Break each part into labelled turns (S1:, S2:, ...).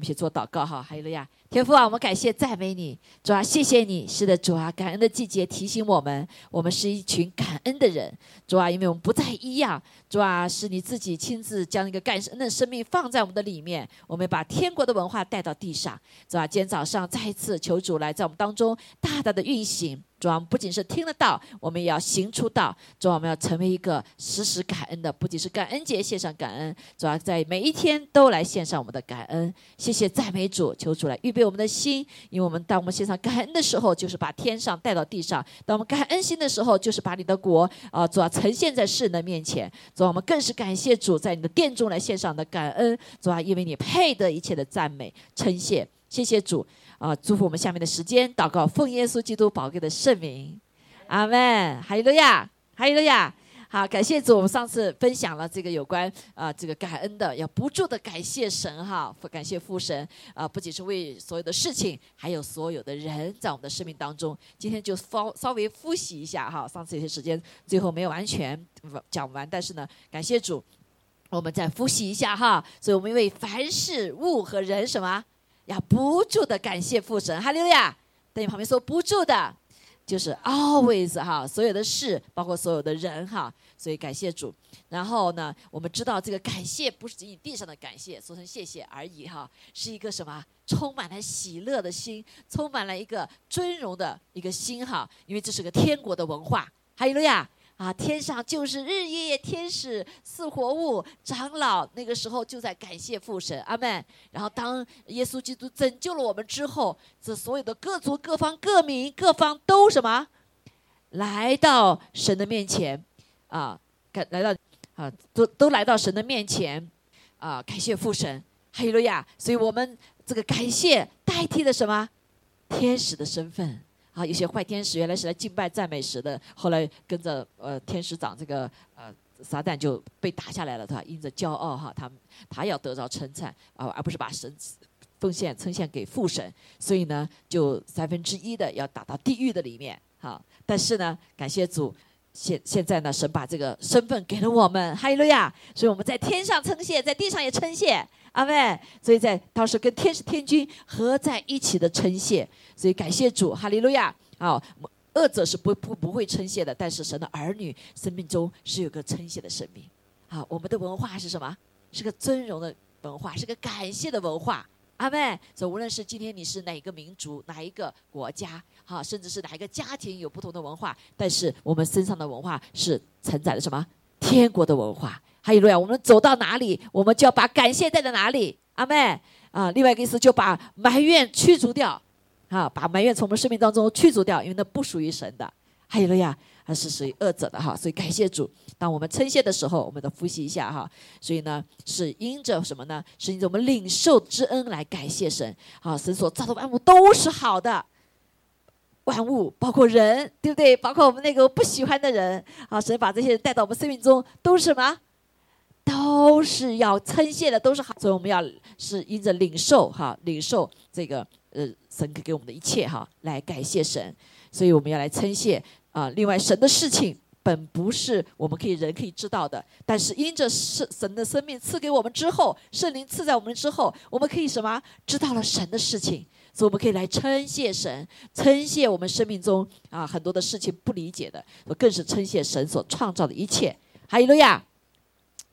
S1: 们一起做祷告哈，哈利路亚！天父啊，我们感谢赞美你，主啊，谢谢你，是的，主啊，感恩的季节提醒我们，我们是一群感恩的人，主啊，因为我们不再一样，主啊，是你自己亲自将一个感恩的生命放在我们的里面，我们把天国的文化带到地上，主啊，今天早上再一次求主来在我们当中大大的运行。主啊，不仅是听得到，我们也要行出道。主啊，我们要成为一个时时感恩的，不仅是感恩节献上感恩，主要在每一天都来献上我们的感恩。谢谢赞美主，求主来预备我们的心，因为我们当我们献上感恩的时候，就是把天上带到地上；当我们感恩心的时候，就是把你的国啊，主要呈现在世人的面前。主啊，我们更是感谢主，在你的殿中来献上的感恩。主啊，因为你配得一切的赞美称谢。谢谢主。啊！祝福我们下面的时间，祷告奉耶稣基督宝贵的圣名，阿门！哈利路亚，哈利路亚！好，感谢主。我们上次分享了这个有关啊，这个感恩的，要不住的感谢神哈，感谢父神啊，不仅是为所有的事情，还有所有的人在我们的生命当中。今天就稍稍微复习一下哈，上次有些时间最后没有完全讲完，但是呢，感谢主，我们再复习一下哈。所以我们为凡事物和人什么？要不住的感谢父神，哈利路亚！在你旁边说不住的，就是 always 哈，所有的事，包括所有的人哈，所以感谢主。然后呢，我们知道这个感谢不是仅仅地上的感谢，说声谢谢而已哈，是一个什么？充满了喜乐的心，充满了一个尊荣的一个心哈，因为这是个天国的文化，哈利路亚。啊，天上就是日夜天使似活物，长老那个时候就在感谢父神，阿门。然后当耶稣基督拯救了我们之后，这所有的各族各方各民各方都什么，来到神的面前，啊，感来到啊，都都来到神的面前，啊，感谢父神，哈利路亚。所以我们这个感谢代替了什么？天使的身份。啊，有些坏天使原来是来敬拜赞美时的，后来跟着呃天使长这个呃撒旦就被打下来了，他因着骄傲哈，他他要得到称赞啊，而不是把神奉献称献给父神，所以呢就三分之一的要打到地狱的里面哈。但是呢，感谢主，现现在呢神把这个身份给了我们，哈利路亚！所以我们在天上称谢，在地上也称谢。阿妹，所以在当时跟天使天君合在一起的称谢，所以感谢主，哈利路亚！啊，恶者是不不不会称谢的，但是神的儿女生命中是有个称谢的生命。好，我们的文化是什么？是个尊荣的文化，是个感谢的文化。阿妹，所以无论是今天你是哪个民族、哪一个国家，哈，甚至是哪一个家庭有不同的文化，但是我们身上的文化是承载的什么？天国的文化。还有路亚，我们走到哪里，我们就要把感谢带到哪里。阿妹啊，另外一个意思就把埋怨驱逐掉，啊，把埋怨从我们生命当中驱逐掉，因为那不属于神的。还有路亚，它是属于恶者的哈。所以感谢主，当我们称谢的时候，我们都复习一下哈。所以呢，是因着什么呢？是因着我们领受之恩来感谢神。啊，神所造的万物都是好的，万物包括人，对不对？包括我们那个不喜欢的人，啊，神把这些人带到我们生命中，都是什么？都是要称谢的，都是好，所以我们要是因着领受哈，领受这个呃神给给我们的一切哈，来感谢神，所以我们要来称谢啊。另外，神的事情本不是我们可以人可以知道的，但是因着是神的生命赐给我们之后，圣灵赐在我们之后，我们可以什么知道了神的事情，所以我们可以来称谢神，称谢我们生命中啊很多的事情不理解的，更是称谢神所创造的一切。哈利路亚。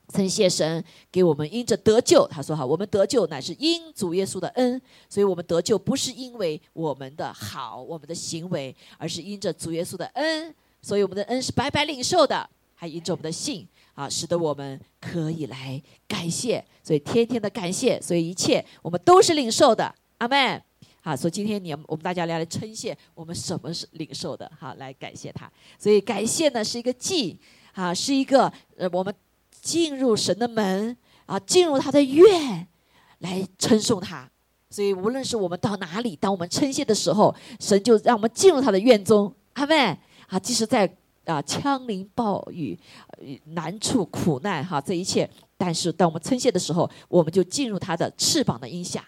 S1: 称谢神给我们因着得救，他说：“哈，我们得救乃是因主耶稣的恩，所以我们得救不是因为我们的好、我们的行为，而是因着主耶稣的恩。所以我们的恩是白白领受的，还因着我们的信啊，使得我们可以来感谢。所以天天的感谢，所以一切我们都是领受的。阿门。好，所以今天你我们大家来来称谢我们什么是领受的？好，来感谢他。所以感谢呢是一个祭啊，是一个呃我们。”进入神的门啊，进入他的院，来称颂他。所以无论是我们到哪里，当我们称谢的时候，神就让我们进入他的院中。阿妹啊，即使在啊枪林暴雨、难处苦难哈，这一切，但是当我们称谢的时候，我们就进入他的翅膀的荫下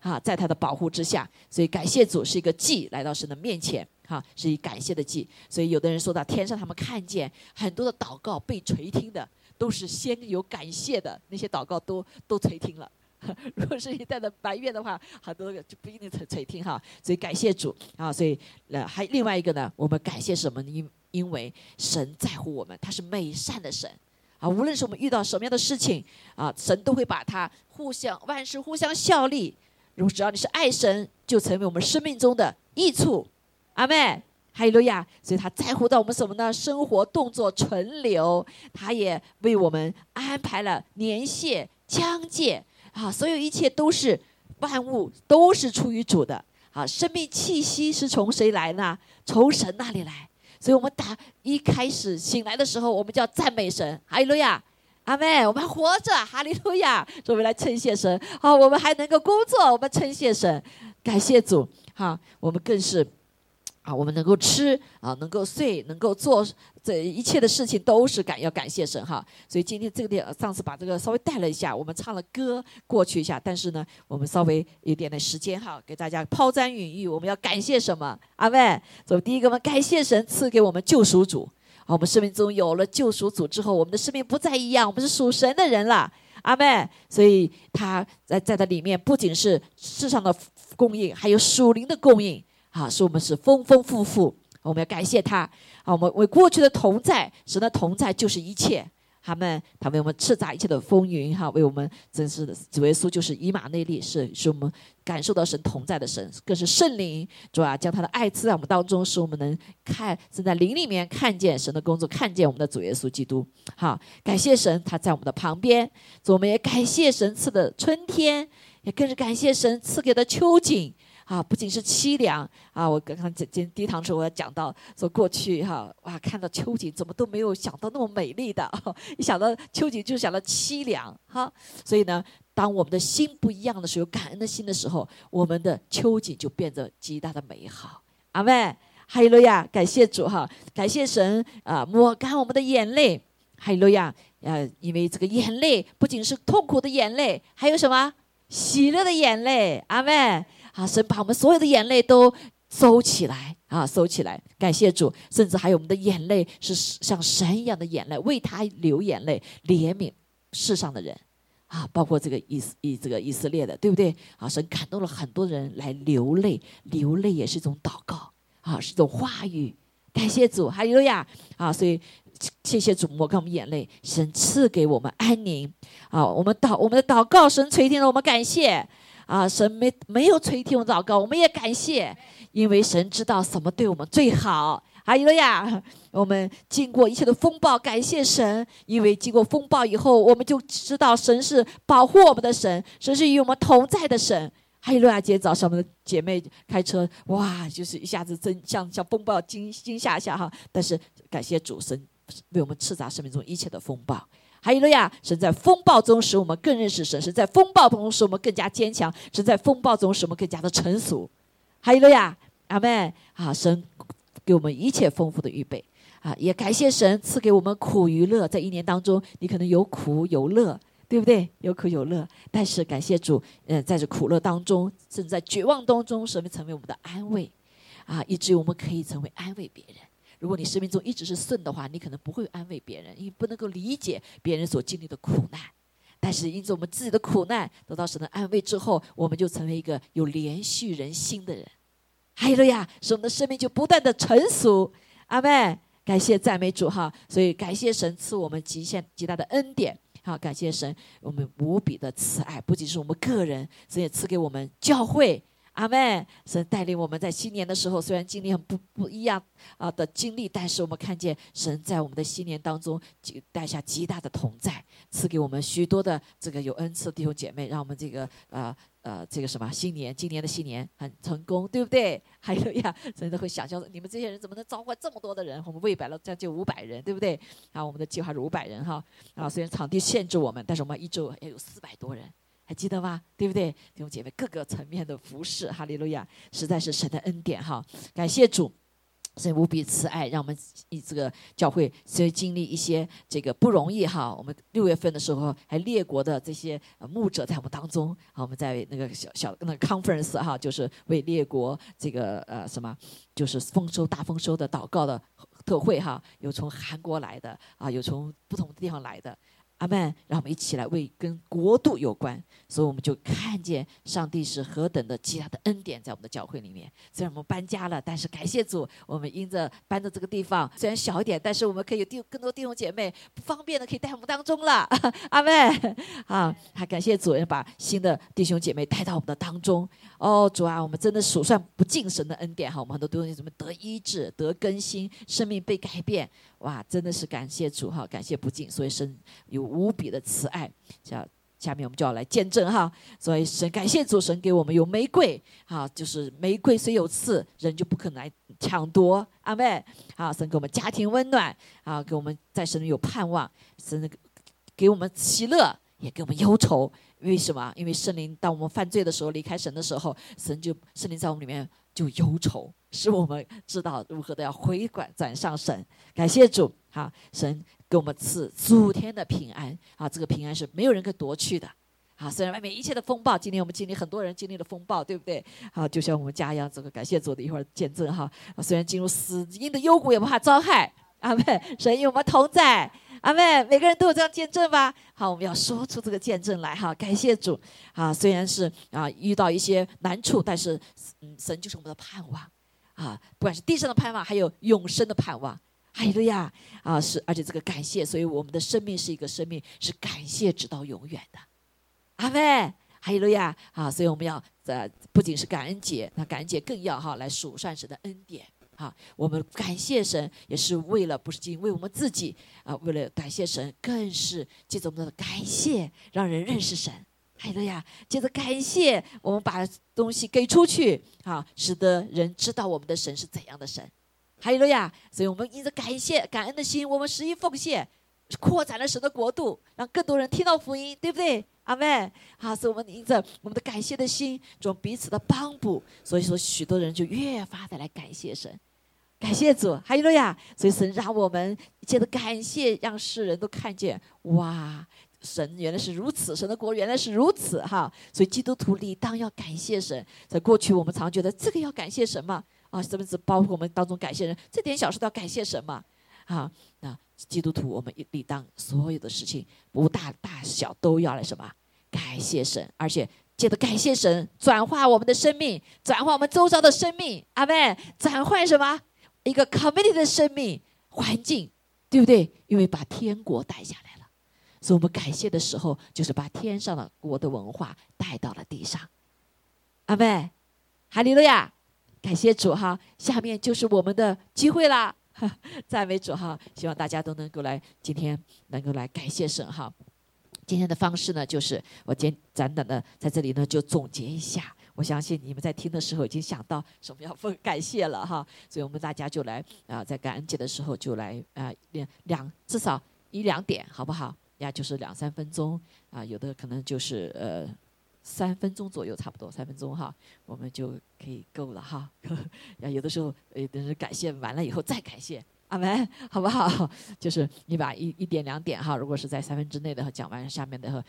S1: 啊，在他的保护之下。所以感谢主是一个祭来到神的面前哈，是以感谢的祭。所以有的人说到天上，他们看见很多的祷告被垂听的。都是先有感谢的那些祷告都都垂听了，如果是一代的埋怨的话，很多个就不一定垂垂听哈。所以感谢主啊，所以呃还另外一个呢，我们感谢什么呢？因因为神在乎我们，他是美善的神啊。无论是我们遇到什么样的事情啊，神都会把它互相万事互相效力。如果只要你是爱神，就成为我们生命中的益处。阿妹，哈利路亚。所以他在乎到我们什么呢？生活动作存留，他也为我们安排了年限疆界啊，所有一切都是万物都是出于主的啊。生命气息是从谁来呢？从神那里来。所以我们打一开始醒来的时候，我们就要赞美神，哈利路亚。阿妹，我们还活着，哈利路亚！我们来称谢神。好，我们还能够工作，我们称谢神，感谢主。好，我们更是啊，我们能够吃啊，能够睡，能够做这一切的事情，都是感要感谢神哈。所以今天这个点，上次把这个稍微带了一下，我们唱了歌过去一下，但是呢，我们稍微有点的时间哈，给大家抛砖引玉。我们要感谢什么？阿妹，走第一个，我们感谢神赐给我们救赎主。我们生命中有了救赎主之后，我们的生命不再一样，我们是属神的人了，阿妹。所以他在在它里面，不仅是世上的供应，还有属灵的供应，啊，使我们是丰丰富富。我们要感谢他，啊，我们为过去的同在，神的同在就是一切。他们，他为我们叱咤一切的风云，哈，为我们真是的主耶稣就是以马内利，是使我们感受到神同在的神，更是圣灵，主啊，将他的爱赐在我们当中，使我们能看，正在灵里面看见神的工作，看见我们的主耶稣基督。好，感谢神，他在我们的旁边。我们也感谢神赐的春天，也更是感谢神赐给的秋景。啊，不仅是凄凉啊！我刚刚今今第一堂时候我要讲到说过去哈哇，看到秋景怎么都没有想到那么美丽的，一想到秋景就想到凄凉哈。所以呢，当我们的心不一样的时候，感恩的心的时候，我们的秋景就变得极大的美好。阿妹，哈利路亚，感谢主哈，感谢神啊，抹干我们的眼泪。哈利路亚，呃，因为这个眼泪不仅是痛苦的眼泪，还有什么喜乐的眼泪。阿妹。啊！神把我们所有的眼泪都收起来啊，收起来！感谢主，甚至还有我们的眼泪是像神一样的眼泪，为他流眼泪，怜悯世上的人啊，包括这个以以这个以色列的，对不对？啊，神感动了很多人来流泪，流泪也是一种祷告啊，是一种话语。感谢主，哈利路亚！啊，所以谢谢主抹干我们眼泪，神赐给我们安宁啊！我们祷我们的祷告，神垂听了，我们感谢。啊，神没没有垂听我祷告，我们也感谢，因为神知道什么对我们最好。阿利路亚！我们经过一切的风暴，感谢神，因为经过风暴以后，我们就知道神是保护我们的神，神是与我们同在的神。阿利路亚！今天早上，我们的姐妹开车，哇，就是一下子真像像风暴惊惊吓下哈，但是感谢主神为我们斥砸生命中一切的风暴。哈利路亚！神在风暴中使我们更认识神，是在风暴中使我们更加坚强，是在风暴中使我们更加的成熟。哈利路亚！阿门！啊，神给我们一切丰富的预备啊，也感谢神赐给我们苦与乐。在一年当中，你可能有苦有乐，对不对？有苦有乐，但是感谢主，嗯，在这苦乐当中，甚至在绝望当中，神会成为我们的安慰啊，以至于我们可以成为安慰别人。如果你生命中一直是顺的话，你可能不会安慰别人，因为不能够理解别人所经历的苦难。但是因着我们自己的苦难得到神的安慰之后，我们就成为一个有连续人心的人。哈利路亚！使我们的生命就不断的成熟。阿门！感谢赞美主哈！所以感谢神赐我们极限极大的恩典。好，感谢神我们无比的慈爱，不仅是我们个人，神也赐给我们教会。阿妹，神带领我们在新年的时候，虽然经历很不不一样啊的经历，但是我们看见神在我们的新年当中就带下极大的同在，赐给我们许多的这个有恩赐的弟兄姐妹，让我们这个呃呃这个什么新年，今年的新年很成功，对不对？还有呀，真的会想象你们这些人怎么能召唤这么多的人？我们喂饱了将近五百人，对不对？啊，我们的计划是五百人哈，啊，虽然场地限制我们，但是我们一周也有四百多人。还记得吗？对不对，弟兄姐妹？各个层面的服饰，哈利路亚，实在是神的恩典哈！感谢主，神无比慈爱，让我们以这个教会虽经历一些这个不容易哈。我们六月份的时候，还列国的这些牧者在我们当中啊，我们在那个小小那个 conference 哈，就是为列国这个呃什么，就是丰收大丰收的祷告的特会哈，有从韩国来的啊，有从不同的地方来的。阿门！让我们一起来为跟国度有关，所以我们就看见上帝是何等的极大的恩典在我们的教会里面。虽然我们搬家了，但是感谢主，我们因着搬到这个地方，虽然小一点，但是我们可以有弟更多弟兄姐妹不方便的可以在我们当中了。阿门！啊，还感谢主，人把新的弟兄姐妹带到我们的当中。哦，主啊，我们真的数算不尽神的恩典哈！我们很多弟兄姊妹得医治、得更新、生命被改变，哇，真的是感谢主哈！感谢不尽，所以神有无比的慈爱。下下面我们就要来见证哈，所以神感谢主，神给我们有玫瑰哈，就是玫瑰虽有刺，人就不可能来抢夺。阿妹，好，神给我们家庭温暖，啊，给我们在神里有盼望，神给我们喜乐，也给我们忧愁。为什么？因为圣灵当我们犯罪的时候，离开神的时候，神就圣灵在我们里面就忧愁，使我们知道如何的要回转转向神。感谢主，啊，神给我们赐诸天的平安，啊，这个平安是没有人可以夺去的。啊，虽然外面一切的风暴，今天我们经历很多人经历了风暴，对不对？好，就像我们家一样，这个感谢主的一会儿见证哈。虽然进入死荫的幽谷，也不怕遭害。阿门，神与我们同在。阿妹，每个人都有这样见证吧？好，我们要说出这个见证来哈！感谢主啊！虽然是啊遇到一些难处，但是嗯，神就是我们的盼望啊！不管是地上的盼望，还有永生的盼望，哈利路亚啊！是，而且这个感谢，所以我们的生命是一个生命，是感谢直到永远的。阿妹，哈利路亚啊！所以我们要呃，不仅是感恩节，那感恩节更要哈来数算神的恩典。好，我们感谢神，也是为了不是仅为我们自己啊，为了感谢神，更是借着我们的感谢，让人认识神。还有呀，接着感谢，我们把东西给出去，啊，使得人知道我们的神是怎样的神。还有呀，所以我们因着感谢、感恩的心，我们十一奉献，扩展了神的国度，让更多人听到福音，对不对？阿妹，好，所以我们因着我们的感谢的心，这种彼此的帮补，所以说许多人就越发的来感谢神。感谢主，哈利路亚！所以神让我们借着感谢，让世人都看见，哇，神原来是如此，神的国原来是如此，哈！所以基督徒理当要感谢神。在过去，我们常觉得这个要感谢什么啊？什么只包括我们当中感谢人，这点小事都要感谢什么？啊，那基督徒我们理当所有的事情，不大大小都要来什么？感谢神，而且借着感谢神，转化我们的生命，转化我们周遭的生命，阿妹，转换什么？一个 community 的生命环境，对不对？因为把天国带下来了，所以我们感谢的时候，就是把天上的国的文化带到了地上。阿妹，哈利路亚！感谢主哈，下面就是我们的机会啦，赞美主哈！希望大家都能够来，今天能够来感谢神哈。今天的方式呢，就是我简简短的在这里呢，就总结一下。我相信你们在听的时候已经想到什么要分感谢了哈，所以我们大家就来啊，在感恩节的时候就来啊两两至少一两点好不好？呀，就是两三分钟啊，有的可能就是呃三分钟左右，差不多三分钟哈，我们就可以够了哈。呀，有的时候有的人感谢完了以后再感谢。阿门，好不好？就是你把一一点两点哈，如果是在三分之内的讲完，下面的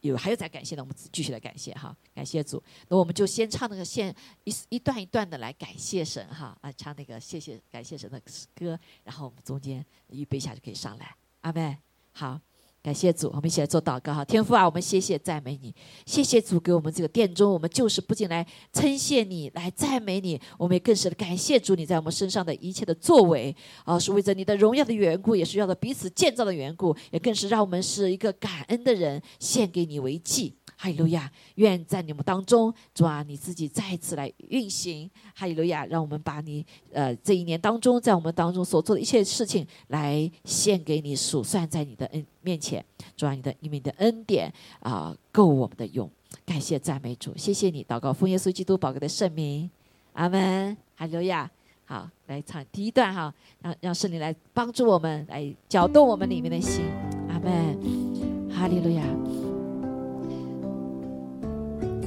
S1: 有还有再感谢的，我们继续来感谢哈，感谢组。那我们就先唱那个先一一段一段的来感谢神哈，啊，唱那个谢谢感谢神的歌，然后我们中间预备一下就可以上来。阿门，好。感谢主，我们一起来做祷告哈。天父啊，我们谢谢赞美你，谢谢主给我们这个殿中，我们就是不仅来称谢你，来赞美你，我们也更是感谢主你在我们身上的一切的作为啊，是为着你的荣耀的缘故，也是要的彼此建造的缘故，也更是让我们是一个感恩的人，献给你为祭。哈利路亚！愿在你们当中，主啊，你自己再次来运行。哈利路亚！让我们把你呃这一年当中，在我们当中所做的一切事情，来献给你，数算在你的恩面前。主啊，你的因为你的恩典啊，够我们的用。感谢赞美主，谢谢你。祷告奉耶稣基督宝贵的圣名，阿门。哈利路亚！好，来唱第一段哈，让让圣灵来帮助我们，来搅动我们里面的心。阿门。哈利路亚。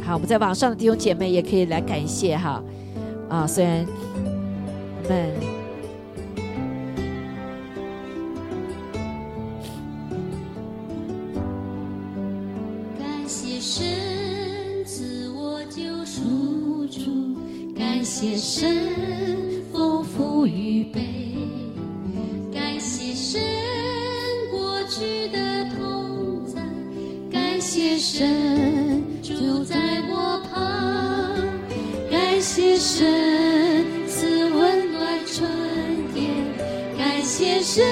S1: 好，我们在网上的弟兄姐妹也可以来感谢哈，啊，虽然们
S2: 感谢神赐我救赎主，感谢神丰富预备，感谢神过去的痛。神住在，谢神赐温暖春天，感谢神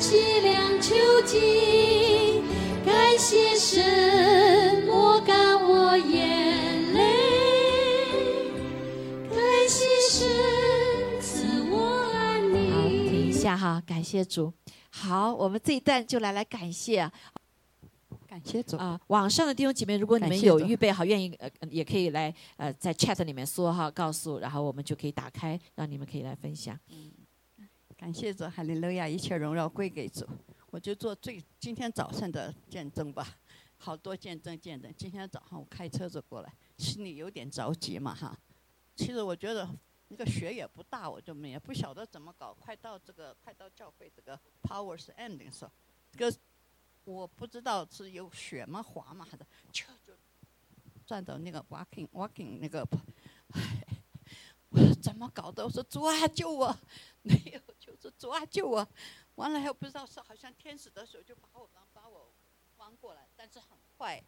S2: 凄凉秋季，感谢神抹干我眼泪，感谢神赐我安
S1: 好，停一。下哈，感谢主。好，我们这一段就来来感谢、
S3: 感谢主。
S1: 网上的弟兄姐妹，如果你们有预备好，愿意呃呃也可以来呃在 chat 里面说哈，告诉，然后我们就可以打开，让你们可以来分享。
S3: 嗯感谢主，哈利路亚，一切荣耀归给主。我就做最今天早上的见证吧，好多见证见证。今天早上我开车子过来，心里有点着急嘛哈。其实我觉得那个雪也不大，我就没也不晓得怎么搞。快到这个快到教会这个 Powers Ending 时候，这个我不知道是有雪吗滑吗还是车就转到那个 walking walking 那个，唉，我说怎么搞的？我说主啊救我！没有，就是主啊救我！完了还不知道是好像天使的手就把我把我翻过来，但是很快，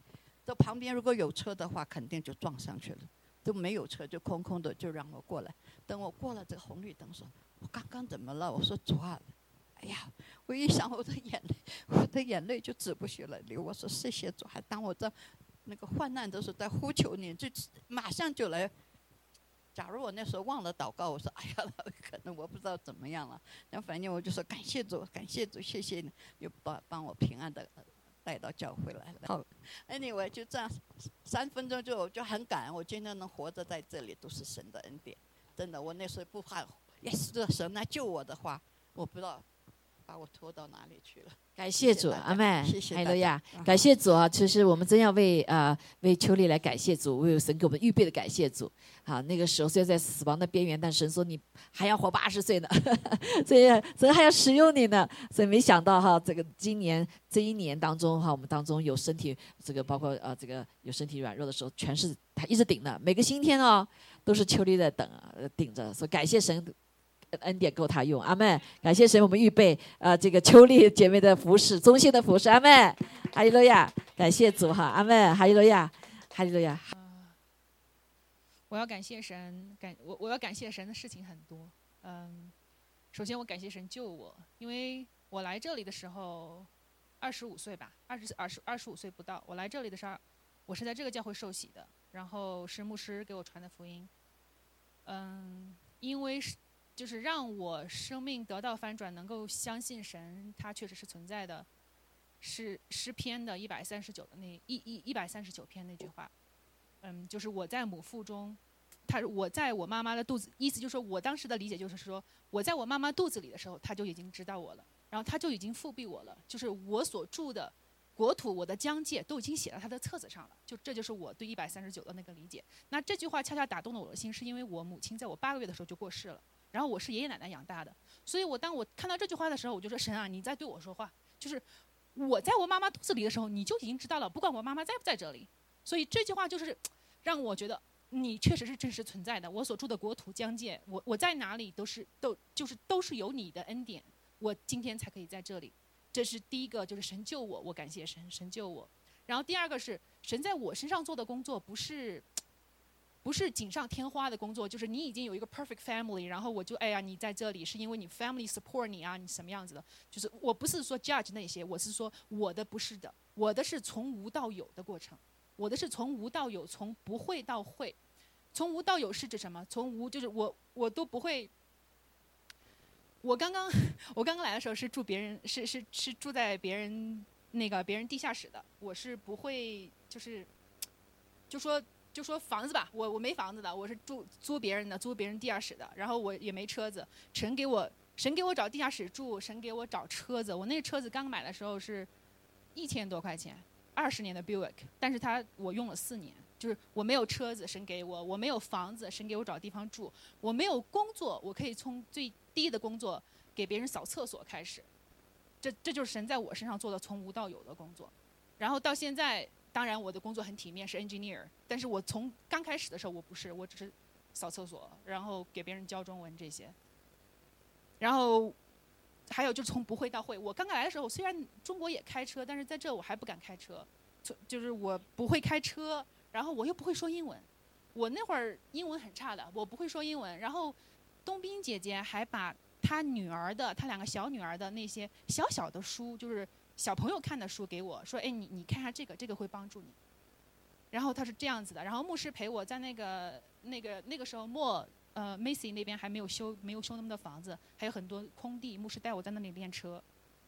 S3: 这旁边如果有车的话，肯定就撞上去了。都没有车，就空空的，就让我过来。等我过了这个红绿灯，说我刚刚怎么了？我说主啊，哎呀，我一想我的眼泪，我的眼泪就止不住了流。我说谢谢主，还当我在那个患难的时候在呼求你，就马上就来。假如我那时候忘了祷告，我说哎呀，可能我不知道怎么样了。那反正我就说感谢主，感谢主，谢谢你，又帮帮我平安的带到教会来了。好，anyway 就这样，三分钟就我就很感恩，我今天能活着在这里都是神的恩典，真的。我那时候不怕，要是这神来救我的话，我不知道把我拖到哪里去了。
S1: 感谢主，阿妹，
S3: 谢谢大家
S1: 哈利路亚
S3: 啊，
S1: 感谢主啊！其实我们真要为呃为秋丽来感谢主，为神给我们预备的感谢主。好，那个时候虽然在死亡的边缘，但神说你还要活八十岁呢，所以神还要使用你呢。所以没想到哈，这个今年这一年当中哈，我们当中有身体这个包括呃这个有身体软弱的时候，全是他一直顶的，每个星天哦都是秋丽在等顶着，所以感谢神。恩典够他用，阿妹，感谢神，我们预备呃这个秋丽姐妹的服饰，中心的服饰，阿妹，哈利路亚，感谢主哈，阿妹，哈利路亚，哈利路亚，
S4: 我要感谢神，感我我要感谢神的事情很多。嗯，首先我感谢神救我，因为我来这里的时候二十五岁吧，二十二十二十五岁不到。我来这里的时候，我是在这个教会受洗的，然后是牧师给我传的福音。嗯，因为是就是让我生命得到翻转，能够相信神，他确实是存在的，是诗篇的一百三十九的那一一一百三十九篇那句话。嗯，就是我在母腹中，他我在我妈妈的肚子，意思就是说我当时的理解就是说，我在我妈妈肚子里的时候，他就已经知道我了，然后他就已经复庇我了，就是我所住的国土，我的疆界都已经写在他的册子上了，就这就是我对一百三十九的那个理解。那这句话恰恰打动了我的心，是因为我母亲在我八个月的时候就过世了，然后我是爷爷奶奶养大的，所以我当我看到这句话的时候，我就说神啊，你在对我说话，就是我在我妈妈肚子里的时候，你就已经知道了，不管我妈妈在不在这里。所以这句话就是 让我觉得你确实是真实存在的。我所住的国土疆界，我我在哪里都是都就是都是有你的恩典，我今天才可以在这里。这是第一个，就是神救我，我感谢神，神救我。然后第二个是神在我身上做的工作，不是不是锦上添花的工作，就是你已经有一个 perfect family，然后我就哎呀你在这里是因为你 family support 你啊，你什么样子的？就是我不是说 judge 那些，我是说我的不是的，我的是从无到有的过程。我的是从无到有，从不会到会。从无到有是指什么？从无就是我我都不会。我刚刚我刚刚来的时候是住别人是是是住在别人那个别人地下室的，我是不会就是就说就说房子吧，我我没房子的，我是住租别人的，租别人地下室的，然后我也没车子，神给我神给我找地下室住，神给我找车子，我那个车子刚买的时候是一千多块钱。二十年的 Buick，但是它我用了四年，就是我没有车子，神给我；我没有房子，神给我找地方住；我没有工作，我可以从最低的工作给别人扫厕所开始。这这就是神在我身上做的从无到有的工作。然后到现在，当然我的工作很体面，是 engineer，但是我从刚开始的时候我不是，我只是扫厕所，然后给别人教中文这些。然后。还有就是从不会到会，我刚刚来的时候，虽然中国也开车，但是在这我还不敢开车。从就是我不会开车，然后我又不会说英文，我那会儿英文很差的，我不会说英文。然后冬冰姐姐还把她女儿的，她两个小女儿的那些小小的书，就是小朋友看的书给我说，哎，你你看下这个，这个会帮助你。然后他是这样子的，然后牧师陪我在那个那个那个时候莫呃 Macy 那边还没有修没有修那么多房子，还有很多空地，牧师带我在那里练车，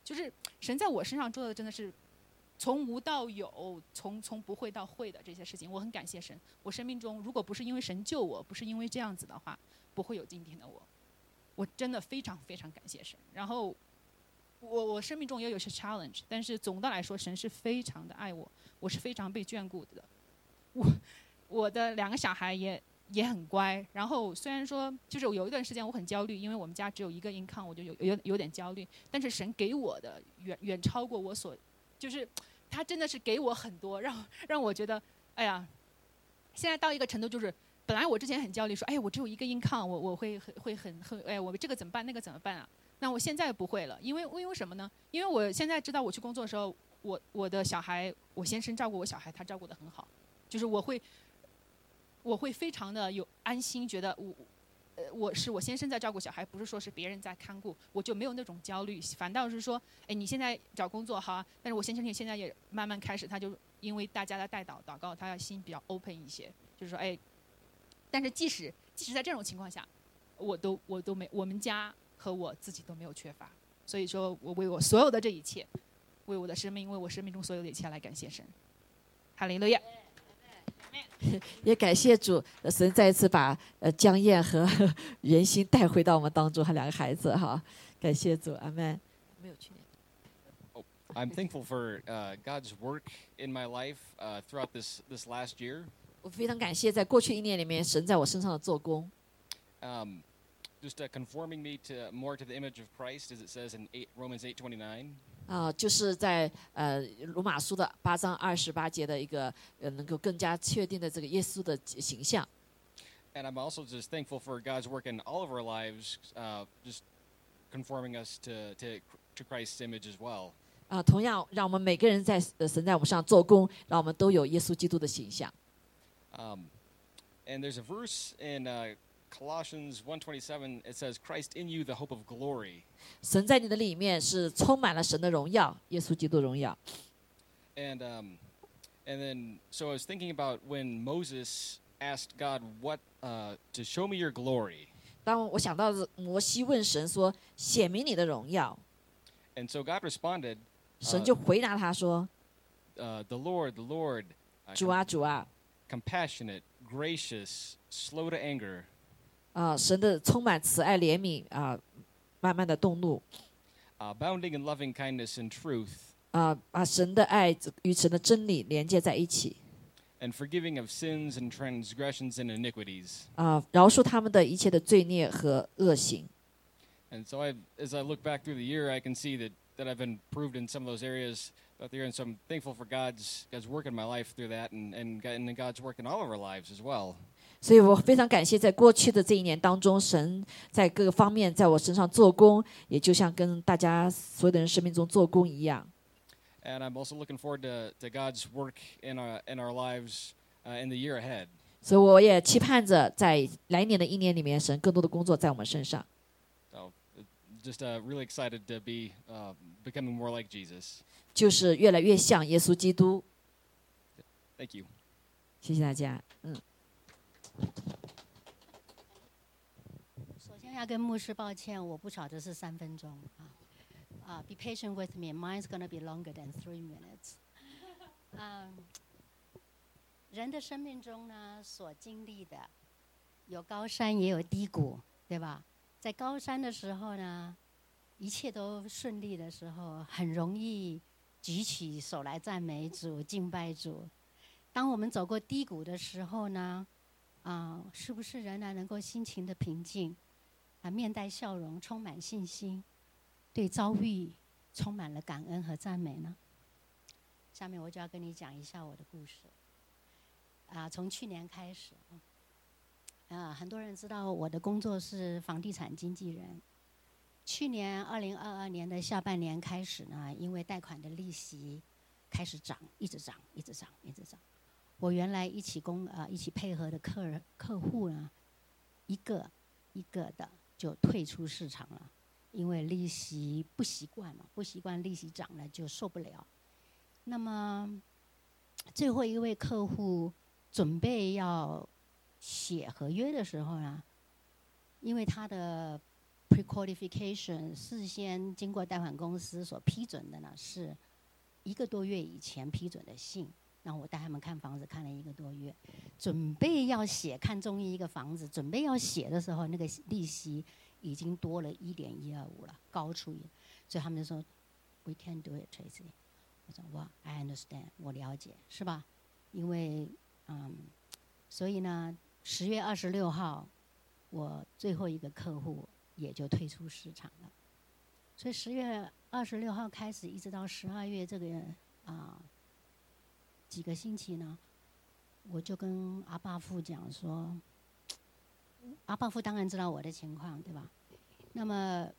S4: 就是神在我身上做的真的是从无到有，从从不会到会的这些事情，我很感谢神。我生命中如果不是因为神救我，不是因为这样子的话，不会有今天的我。我真的非常非常感谢神。然后我我生命中也有些 challenge，但是总的来说，神是非常的爱我，我是非常被眷顾的。我我的两个小孩也也很乖，然后虽然说就是有一段时间我很焦虑，因为我们家只有一个 income，我就有有有点焦虑。但是神给我的远远超过我所，就是他真的是给我很多，让让我觉得，哎呀，现在到一个程度就是，本来我之前很焦虑，说，哎，我只有一个 income，我我会很会很很，哎，我这个怎么办，那个怎么办啊？那我现在不会了，因为因为什么呢？因为我现在知道我去工作的时候，我我的小孩，我先生照顾我小孩，他照顾得很好。就是我会，我会非常的有安心，觉得我，呃，我是我先生在照顾小孩，不是说是别人在看顾，我就没有那种焦虑，反倒是说，哎，你现在找工作好，但是我先生现在也慢慢开始，他就因为大家的带祷祷告，他要心比较 open 一些，就是说，哎，但是即使即使在这种情况下，我都我都没，我们家和我自己都没有缺乏，所以说我为我所有的这一切，为我的生命，为我生命中所有的一切来感谢神，哈利路亚。
S1: 也感谢主，神再一次把呃江燕和 袁心带回到我们当中，和两个孩子哈，感谢主，阿门。没有去年。
S5: I'm thankful for uh, God's work in my life uh, throughout this this last year.
S1: 我非常感谢在过去一年里面，神在我身上的做工。
S5: Um, just uh, conforming me to more to the image of Christ, as it says in eight, Romans eight twenty nine.
S1: 啊、就是在呃罗马书的八章二十八节的一个呃，能够更加确定的这个耶稣的形象。
S5: And I'm also just thankful for God's work in all of our lives, uh, just conforming us to, to to Christ's image as well.
S1: 啊、同样让我们每个人在呃神在我们身上做工，让我们都有耶稣基督的形象。
S5: Um, and there's a verse in uh, Colossians 1:27. It says, "Christ in you, the hope of glory."
S1: 神在你的里面是充满了神的荣耀，耶稣基督的荣耀。
S5: And um, and then so I was thinking about when Moses asked God what uh, to show me your glory.
S1: 当我想到摩西问神说：“显明你的荣耀。
S5: And so God responded,
S1: ”神就回答他说
S5: uh, "The Lord, the Lord, uh,：“
S1: 主啊，主啊，
S5: compassionate, gracious, slow to anger,
S1: 啊、神的充满慈爱怜悯啊、慢慢的动怒
S5: uh, abounding in loving kindness and truth,
S1: 啊、把神的爱与神的真理连接在一起
S5: and forgiving of sins and transgressions and iniquities."
S1: 啊、饶恕他们的一切的罪孽和恶行。
S5: And so I, as I look back through the year, I can see that, that I've improved in some of those areas throughout the year, and so I'm thankful for God's God's work in my life through that, and and, God, and God's work in all of our lives as well.
S1: 所以我非常感谢，在过去的这一年当中，神在各个方面在我身上做工，也就像跟大家所有的人生命中做工一样。
S5: And I'm also looking forward to, to God's work in our in our lives uh, in the year ahead.
S1: 所以我也期盼着在来年的一年里面，神更多的工作在我们身上。
S5: So uh, just uh, really excited to be uh, becoming more like Jesus.
S1: 就是越来越像耶稣基督。
S5: Thank you.
S1: 谢谢大家，嗯，
S6: 首先要跟牧师抱歉，我不晓得是三分钟啊。啊、b e patient with me. Mine's gonna be longer than three minutes. 嗯，人的生命中呢，所经历的有高山也有低谷，对吧？在高山的时候呢，一切都顺利的时候，很容易举起手来赞美主、敬拜主。当我们走过低谷的时候呢，啊、是不是仍然能够心情的平静，啊，面带笑容，充满信心，对遭遇充满了感恩和赞美呢？下面我就要跟你讲一下我的故事。啊，从去年开始，啊，很多人知道我的工作是房地产经纪人。去年二零二二年的下半年开始呢，因为贷款的利息开始涨，一直涨，一直涨，一直涨。我原来一起工啊、一起配合的客人客户呢，一个一个的就退出市场了，因为利息不习惯嘛，不习惯利息涨了就受不了。那么最后一位客户准备要写合约的时候呢，因为他的 pre-qualification 事先经过贷款公司所批准的呢，是一个多月以前批准的信。然后我带他们看房子，看了一个多月，准备要写看中医一个房子，准备要写的时候，那个利息已经多了一点一二五了，高出一，所以他们就说，We can do it, Tracy。我说哇，I understand，我了解，是吧？因为嗯，所以呢，十月二十六号，我最后一个客户也就退出市场了。所以十月二十六号开始，一直到十二月这个啊。几个星期呢，我就跟阿爸父讲说，阿爸父当然知道我的情况，对吧？那么，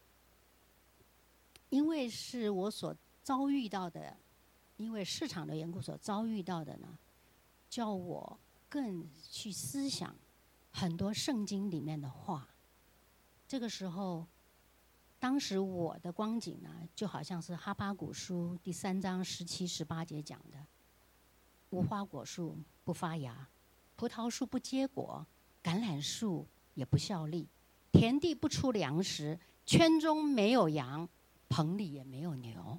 S6: 因为是我所遭遇到的，因为市场的缘故所遭遇到的呢，叫我更去思想很多圣经里面的话。这个时候，当时我的光景呢，就好像是哈巴古书第三章十七、十八节讲的。无花果树不发芽，葡萄树不结果，橄榄树也不效力，田地不出粮食，圈中没有羊，棚里也没有牛。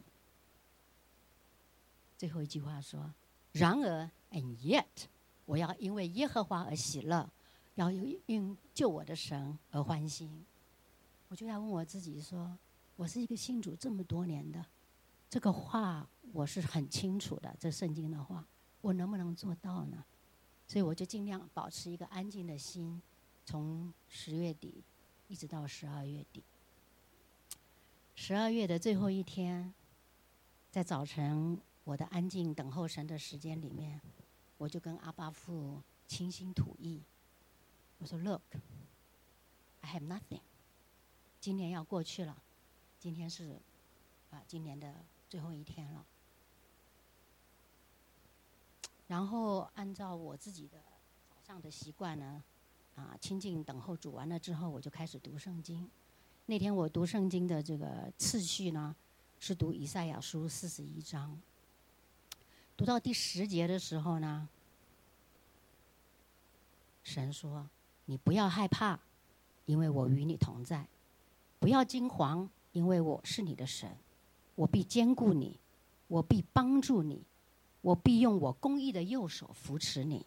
S6: 最后一句话说：“然而，and yet，我要因为耶和华而喜乐，要因救我的神而欢心。”我就在问我自己说：“我是一个信主这么多年的，这个话我是很清楚的，这圣经的话。”我能不能做到呢？所以我就尽量保持一个安静的心，从十月底一直到十二月底。十二月的最后一天，在早晨我的安静等候神的时间里面，我就跟阿巴父倾心吐意。我说：“Look, I have nothing。今年要过去了，今天是啊，今年的最后一天了。”然后按照我自己的早上的习惯呢，啊，清静等候煮完了之后，我就开始读圣经。那天我读圣经的这个次序呢，是读以赛亚书四十一章。读到第十节的时候呢，神说：“你不要害怕，因为我与你同在；不要惊慌，因为我是你的神，我必坚固你，我必帮助你。”我必用我公义的右手扶持你。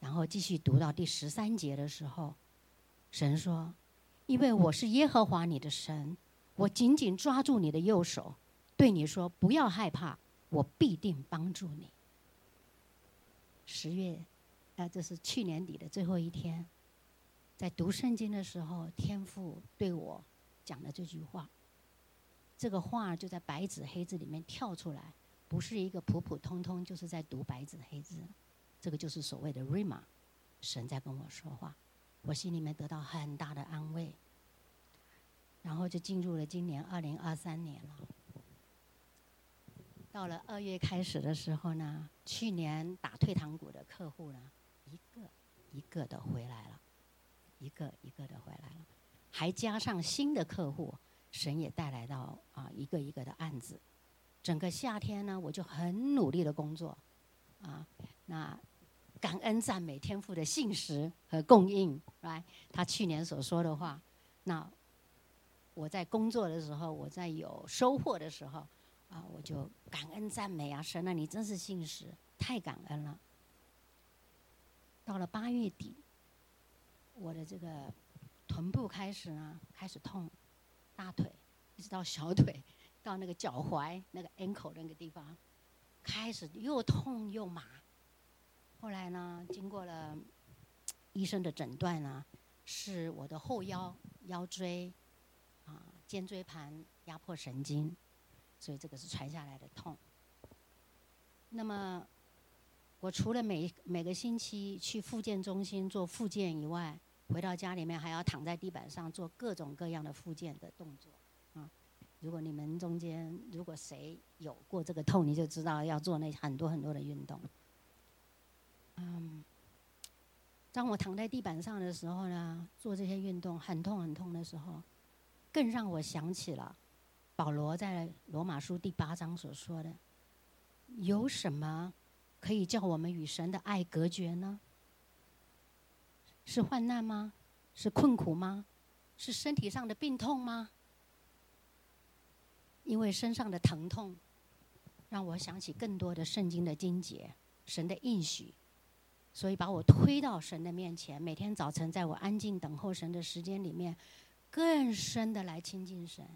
S6: 然后继续读到第十三节的时候，神说：“因为我是耶和华你的神，我紧紧抓住你的右手，对你说：不要害怕，我必定帮助你。”十月，啊，这是去年底的最后一天，在读圣经的时候，天父对我讲了这句话。这个话就在白纸黑字里面跳出来。不是一个普普通通，就是在读白纸黑字，这个就是所谓的 rima，神在跟我说话，我心里面得到很大的安慰。然后就进入了今年二零二三年了。到了二月开始的时候呢，去年打退堂鼓的客户呢，一个一个的回来了，一个一个的回来了，还加上新的客户，神也带来到啊一个一个的案子。整个夏天呢，我就很努力的工作，啊，那感恩赞美天赋的信实和供应，来，他去年所说的话，那我在工作的时候，我在有收获的时候，啊，我就感恩赞美啊，神啊，你真是信实，太感恩了。到了八月底，我的这个臀部开始呢，开始痛，大腿一直到小腿。到那个脚踝那个 ankle 那个地方，开始又痛又麻。后来呢，经过了医生的诊断呢，是我的后腰腰椎啊肩椎盘压迫神经，所以这个是传下来的痛。那么，我除了每每个星期去复健中心做复健以外，回到家里面还要躺在地板上做各种各样的复健的动作。如果你们中间如果谁有过这个痛，你就知道要做那很多很多的运动。嗯，当我躺在地板上的时候呢，做这些运动很痛很痛的时候，更让我想起了保罗在罗马书第八章所说的：“有什么可以叫我们与神的爱隔绝呢？是患难吗？是困苦吗？是身体上的病痛吗？”因为身上的疼痛，让我想起更多的圣经的经节、神的应许，所以把我推到神的面前。每天早晨，在我安静等候神的时间里面，更深的来亲近神，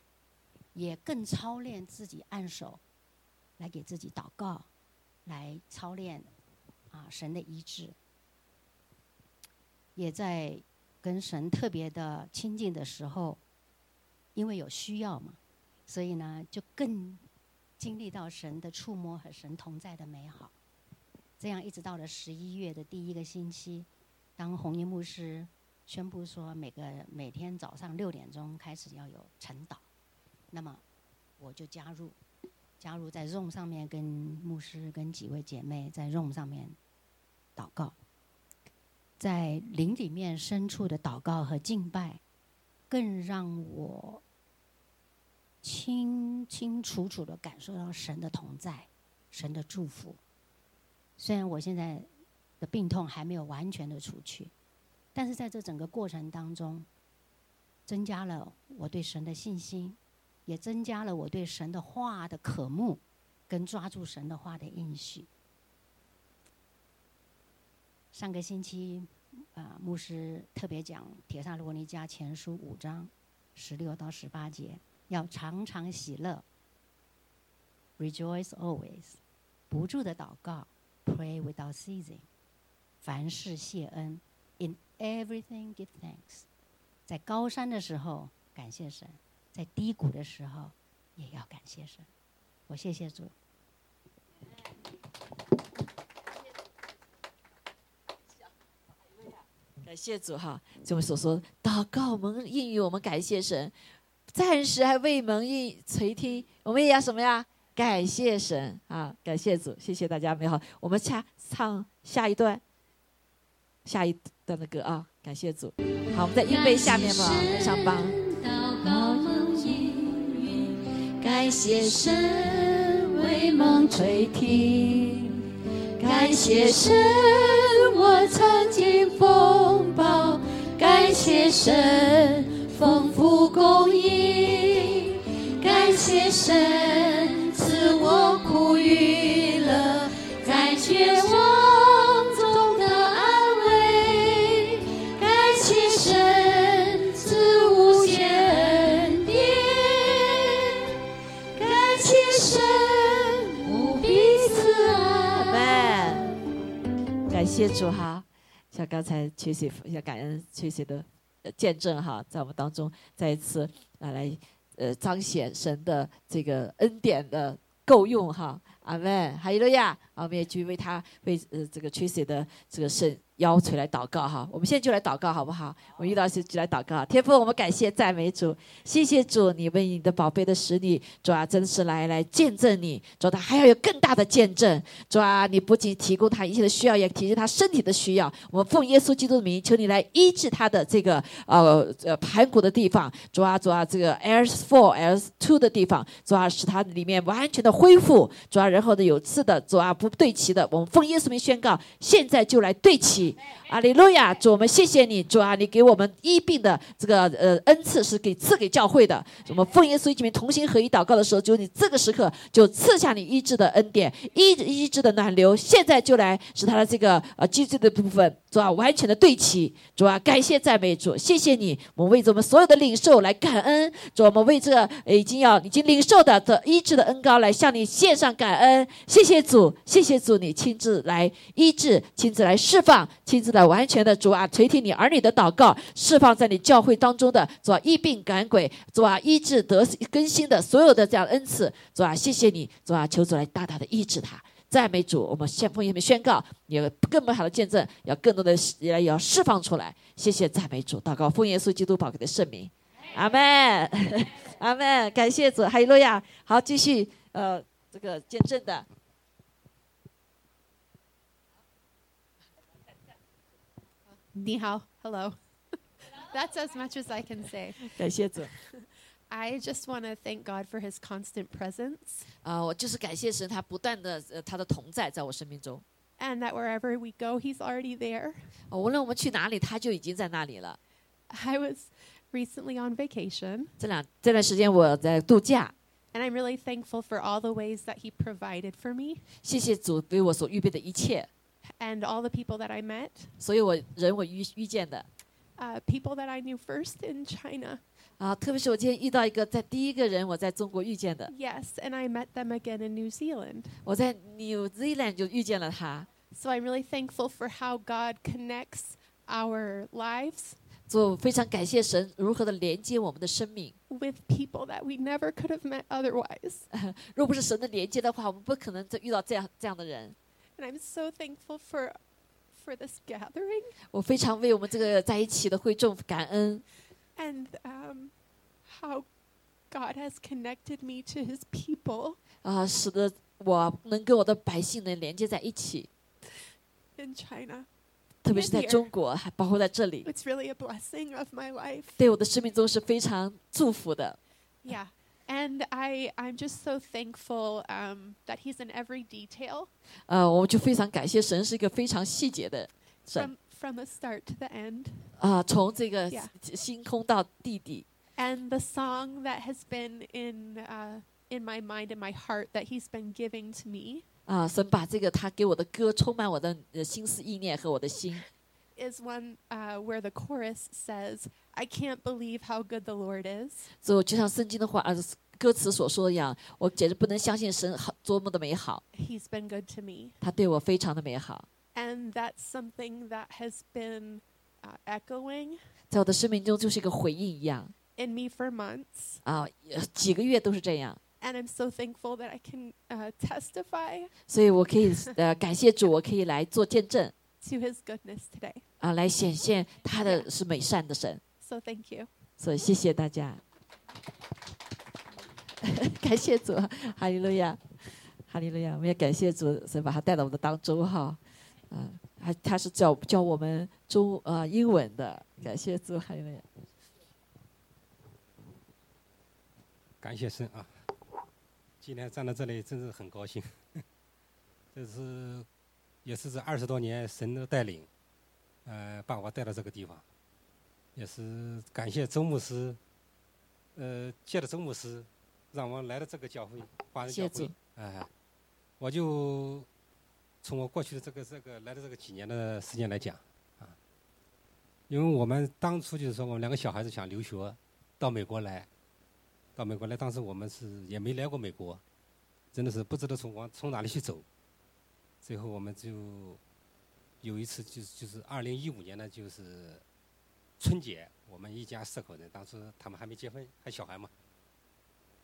S6: 也更操练自己按手，来给自己祷告，来操练啊神的医治，也在跟神特别的亲近的时候，因为有需要嘛。所以呢，就更经历到神的触摸和神同在的美好。这样一直到了十一月的第一个星期，当红衣牧师宣布说每个每天早上六点钟开始要有晨祷，那么我就加入，加入在 Room 上面跟牧师跟几位姐妹在 Room 上面祷告，在灵里面深处的祷告和敬拜，更让我。清清楚楚的感受到神的同在，神的祝福。虽然我现在的病痛还没有完全的除去，但是在这整个过程当中，增加了我对神的信心，也增加了我对神的话的渴慕，跟抓住神的话的应许。上个星期，啊，牧师特别讲《铁萨罗尼加前书》五章十六到十八节。要常常喜乐，rejoice always，不住的祷告，pray without ceasing，凡事谢恩，in everything give thanks，在高山的时候感谢神，在低谷的时候也要感谢神。我谢谢主。
S1: 感谢主哈，就我们所说，祷告我们应允，我们感谢神。暂时还未蒙应垂听，我们也要什么呀？感谢神啊！感谢主，谢谢大家美好。我们下唱下一段，下一段的歌啊！感谢主。好，我们在预备下面吧，上榜。
S2: 感谢神为梦垂听，感谢神我曾经风暴，感谢神。丰富供应，感谢神赐我苦与乐，在绝望中的安慰。感谢神赐无限恩典，感谢神无比慈爱。
S1: 感谢主哈，像刚才崔水，要感恩崔水的。见证哈，在我们当中再一次啊来呃彰显神的这个恩典的够用哈，阿门，哈利路亚，我们也去为他为呃这个 Tracy 的这个圣。腰垂来祷告哈，我们现在就来祷告好不好？我们遇到事就来祷告。天父，我们感谢赞美主，谢谢主，你为你的宝贝的使女，主啊，真是来来见证你，主他还要有更大的见证，主啊，你不仅提供他一切的需要，也提供他身体的需要。我们奉耶稣基督的名，求你来医治他的这个呃呃盘骨的地方，主啊主啊，这个 L four L two 的地方，主啊使他里面完全的恢复，主啊然后的有刺的，主啊不对齐的，我们奉耶稣名宣告，现在就来对齐。阿利路亚，主我们谢谢你，主啊，你给我们医病的这个呃恩赐是给赐给教会的。我们奉耶稣基督同心合一祷告的时候，就你这个时刻就赐下你医治的恩典，医医治的暖流，现在就来使他的这个呃机制的部分，主啊完全的对齐。主啊，感谢赞美主，谢谢你，我们为着我们所有的领受来感恩。主，我们为这已经要已经领受的这医治的恩高来向你献上感恩。谢谢主，谢谢主，你亲自来医治，亲自来释放。亲自来、完全的主啊，垂听你儿女的祷告，释放在你教会当中的主啊，医病赶鬼，主啊，医治得更新的所有的这样恩赐，主啊，谢谢你，主啊，求主来大大的医治他。赞美主，我们先奉耶稣宣告，有更美好的见证，要更多的也要释放出来。谢谢赞美主，祷告奉耶稣基督宝贵的圣名，阿门，阿门，感谢主，哈利路亚。好，继续，呃，这个见证的
S7: 你好 hello. That's as much as I can say.
S1: 感谢主。
S7: I just want to thank God for his constant presence
S1: 啊、我就是感谢神，他不断的呃他的同在在我生命中。
S7: and that wherever we go, he's already there.
S1: 哦无论我们去哪里，他就已经在那里了。
S7: I was recently on vacation
S1: 这两这段时间我在度假，
S7: and I'm really thankful for all the ways that he provided for me
S1: 谢谢主为我所预备的一切，
S7: and all the people that I met,
S1: 所有我人我遇遇见的
S7: uh, people that I knew first in China.
S1: 啊，特别是我今天遇到一个在第一个人我在中国遇见的
S7: ，Yes, and I met them again in New Zealand.
S1: 我在 New Zealand 就遇见了他
S7: ，So I'm really thankful for how God connects our lives
S1: 就非常感谢神如何的连接我们的生命。
S7: with people that we never could have met otherwise.
S1: 若不是神的连接的话，我们不可能再遇到这样这样的人。
S7: And I'm so thankful for for this gathering
S1: 我非常为我们这个在一起的会众感恩，
S7: and um, how God has connected me to His people
S1: 啊，使得我能跟我的百姓能连接在一起，
S7: in China.
S1: 特别是在
S7: Here.
S1: 中国，还包括在这里，
S7: It's really a blessing of my life.
S1: 对我的生命中是非常祝福的。
S7: Yeah. And I, I'm just so thankful um, that He's in every detail
S1: 呃，我就非常感谢神是一个非常细节的神
S7: from, from the start to the end.
S1: 啊，从这个
S7: Yeah.
S1: 星空到地底
S7: And the song that has been in, uh, in my mind and my heart that He's been giving to me
S1: 啊，神把这个他给我的歌充满我的呃心思意念和我的心
S7: is one uh, where the chorus says, I can't believe how good the Lord is.
S1: 所以就像圣经的话，呃，歌词所说的一样，我简直不能相信神好多么的美好，
S7: He's been good to me.
S1: 他对我非常的美好，
S7: And that's something that has been uh, echoing
S1: 在我的生命中就是一个回应一样
S7: in me for months.
S1: 啊，呃几个月都是这样，
S7: And I'm so thankful that I can uh, testify
S1: 所以我可以呃感谢主，我可以来做见证
S7: to His goodness today.
S1: 啊，来显现他的是美善的神，
S7: So thank you.
S1: 所以谢谢大家，感谢主，哈利路亚，哈利路亚，我们也感谢主，神把他带到我们的当中哈， 啊，还他是教教我们中呃英文的，感谢主，哈利路亚。
S8: 感谢神啊！今天站在这里真是很高兴，这是也是这二十多年神的带领，呃，把我带到这个地方，也是感谢周牧师，呃，借着周牧师，让我来到这个教会，华人教会哎、我就从我过去的这个这个来的这个几年的时间来讲，啊，因为我们当初就是说我们两个小孩子想留学到美国来，到美国来，当时我们是也没来过美国，真的是不知道从往从哪里去走。最后我们就有一次就是就是二零一五年呢，就是春节，我们一家四口人，当时他们还没结婚，还小孩嘛，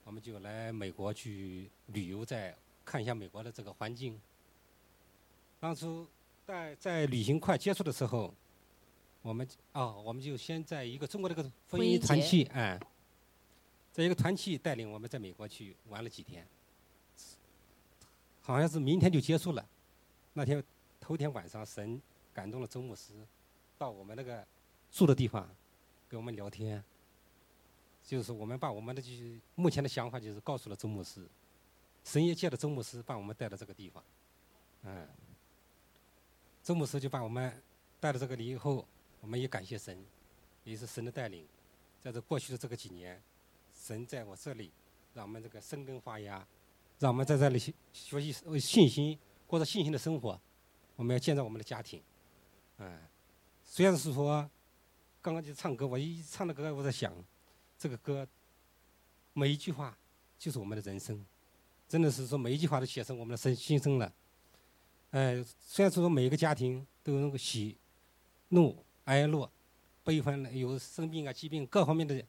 S8: 我们就来美国去旅游，再看一下美国的这个环境。当初在在旅行快结束的时候，我们哦，我们就先在一个中国的一个婚
S1: 婚姻
S8: 团契，哎，在一个团契带领我们在美国去玩了几天，好像是明天就结束了。那天头天晚上，神感动了周牧师，到我们那个住的地方跟我们聊天，就是我们把我们的就是目前的想法就是告诉了周牧师，神也借着周牧师把我们带到这个地方，嗯，周牧师就把我们带到这个里以后，我们也感谢神，也是神的带领，在这过去的这个几年，神在我这里，让我们这个生根发芽，让我们在这里学习信心，过着信心的生活。我们要建造我们的家庭，嗯，虽然是说，刚刚就唱歌，我一唱的歌，我在想，这个歌每一句话就是我们的人生，真的是说每一句话都写成我们的生心声了。呃，虽然说每一个家庭都有那个喜、怒、哀乐、悲欢，有生病啊、疾病各方面的。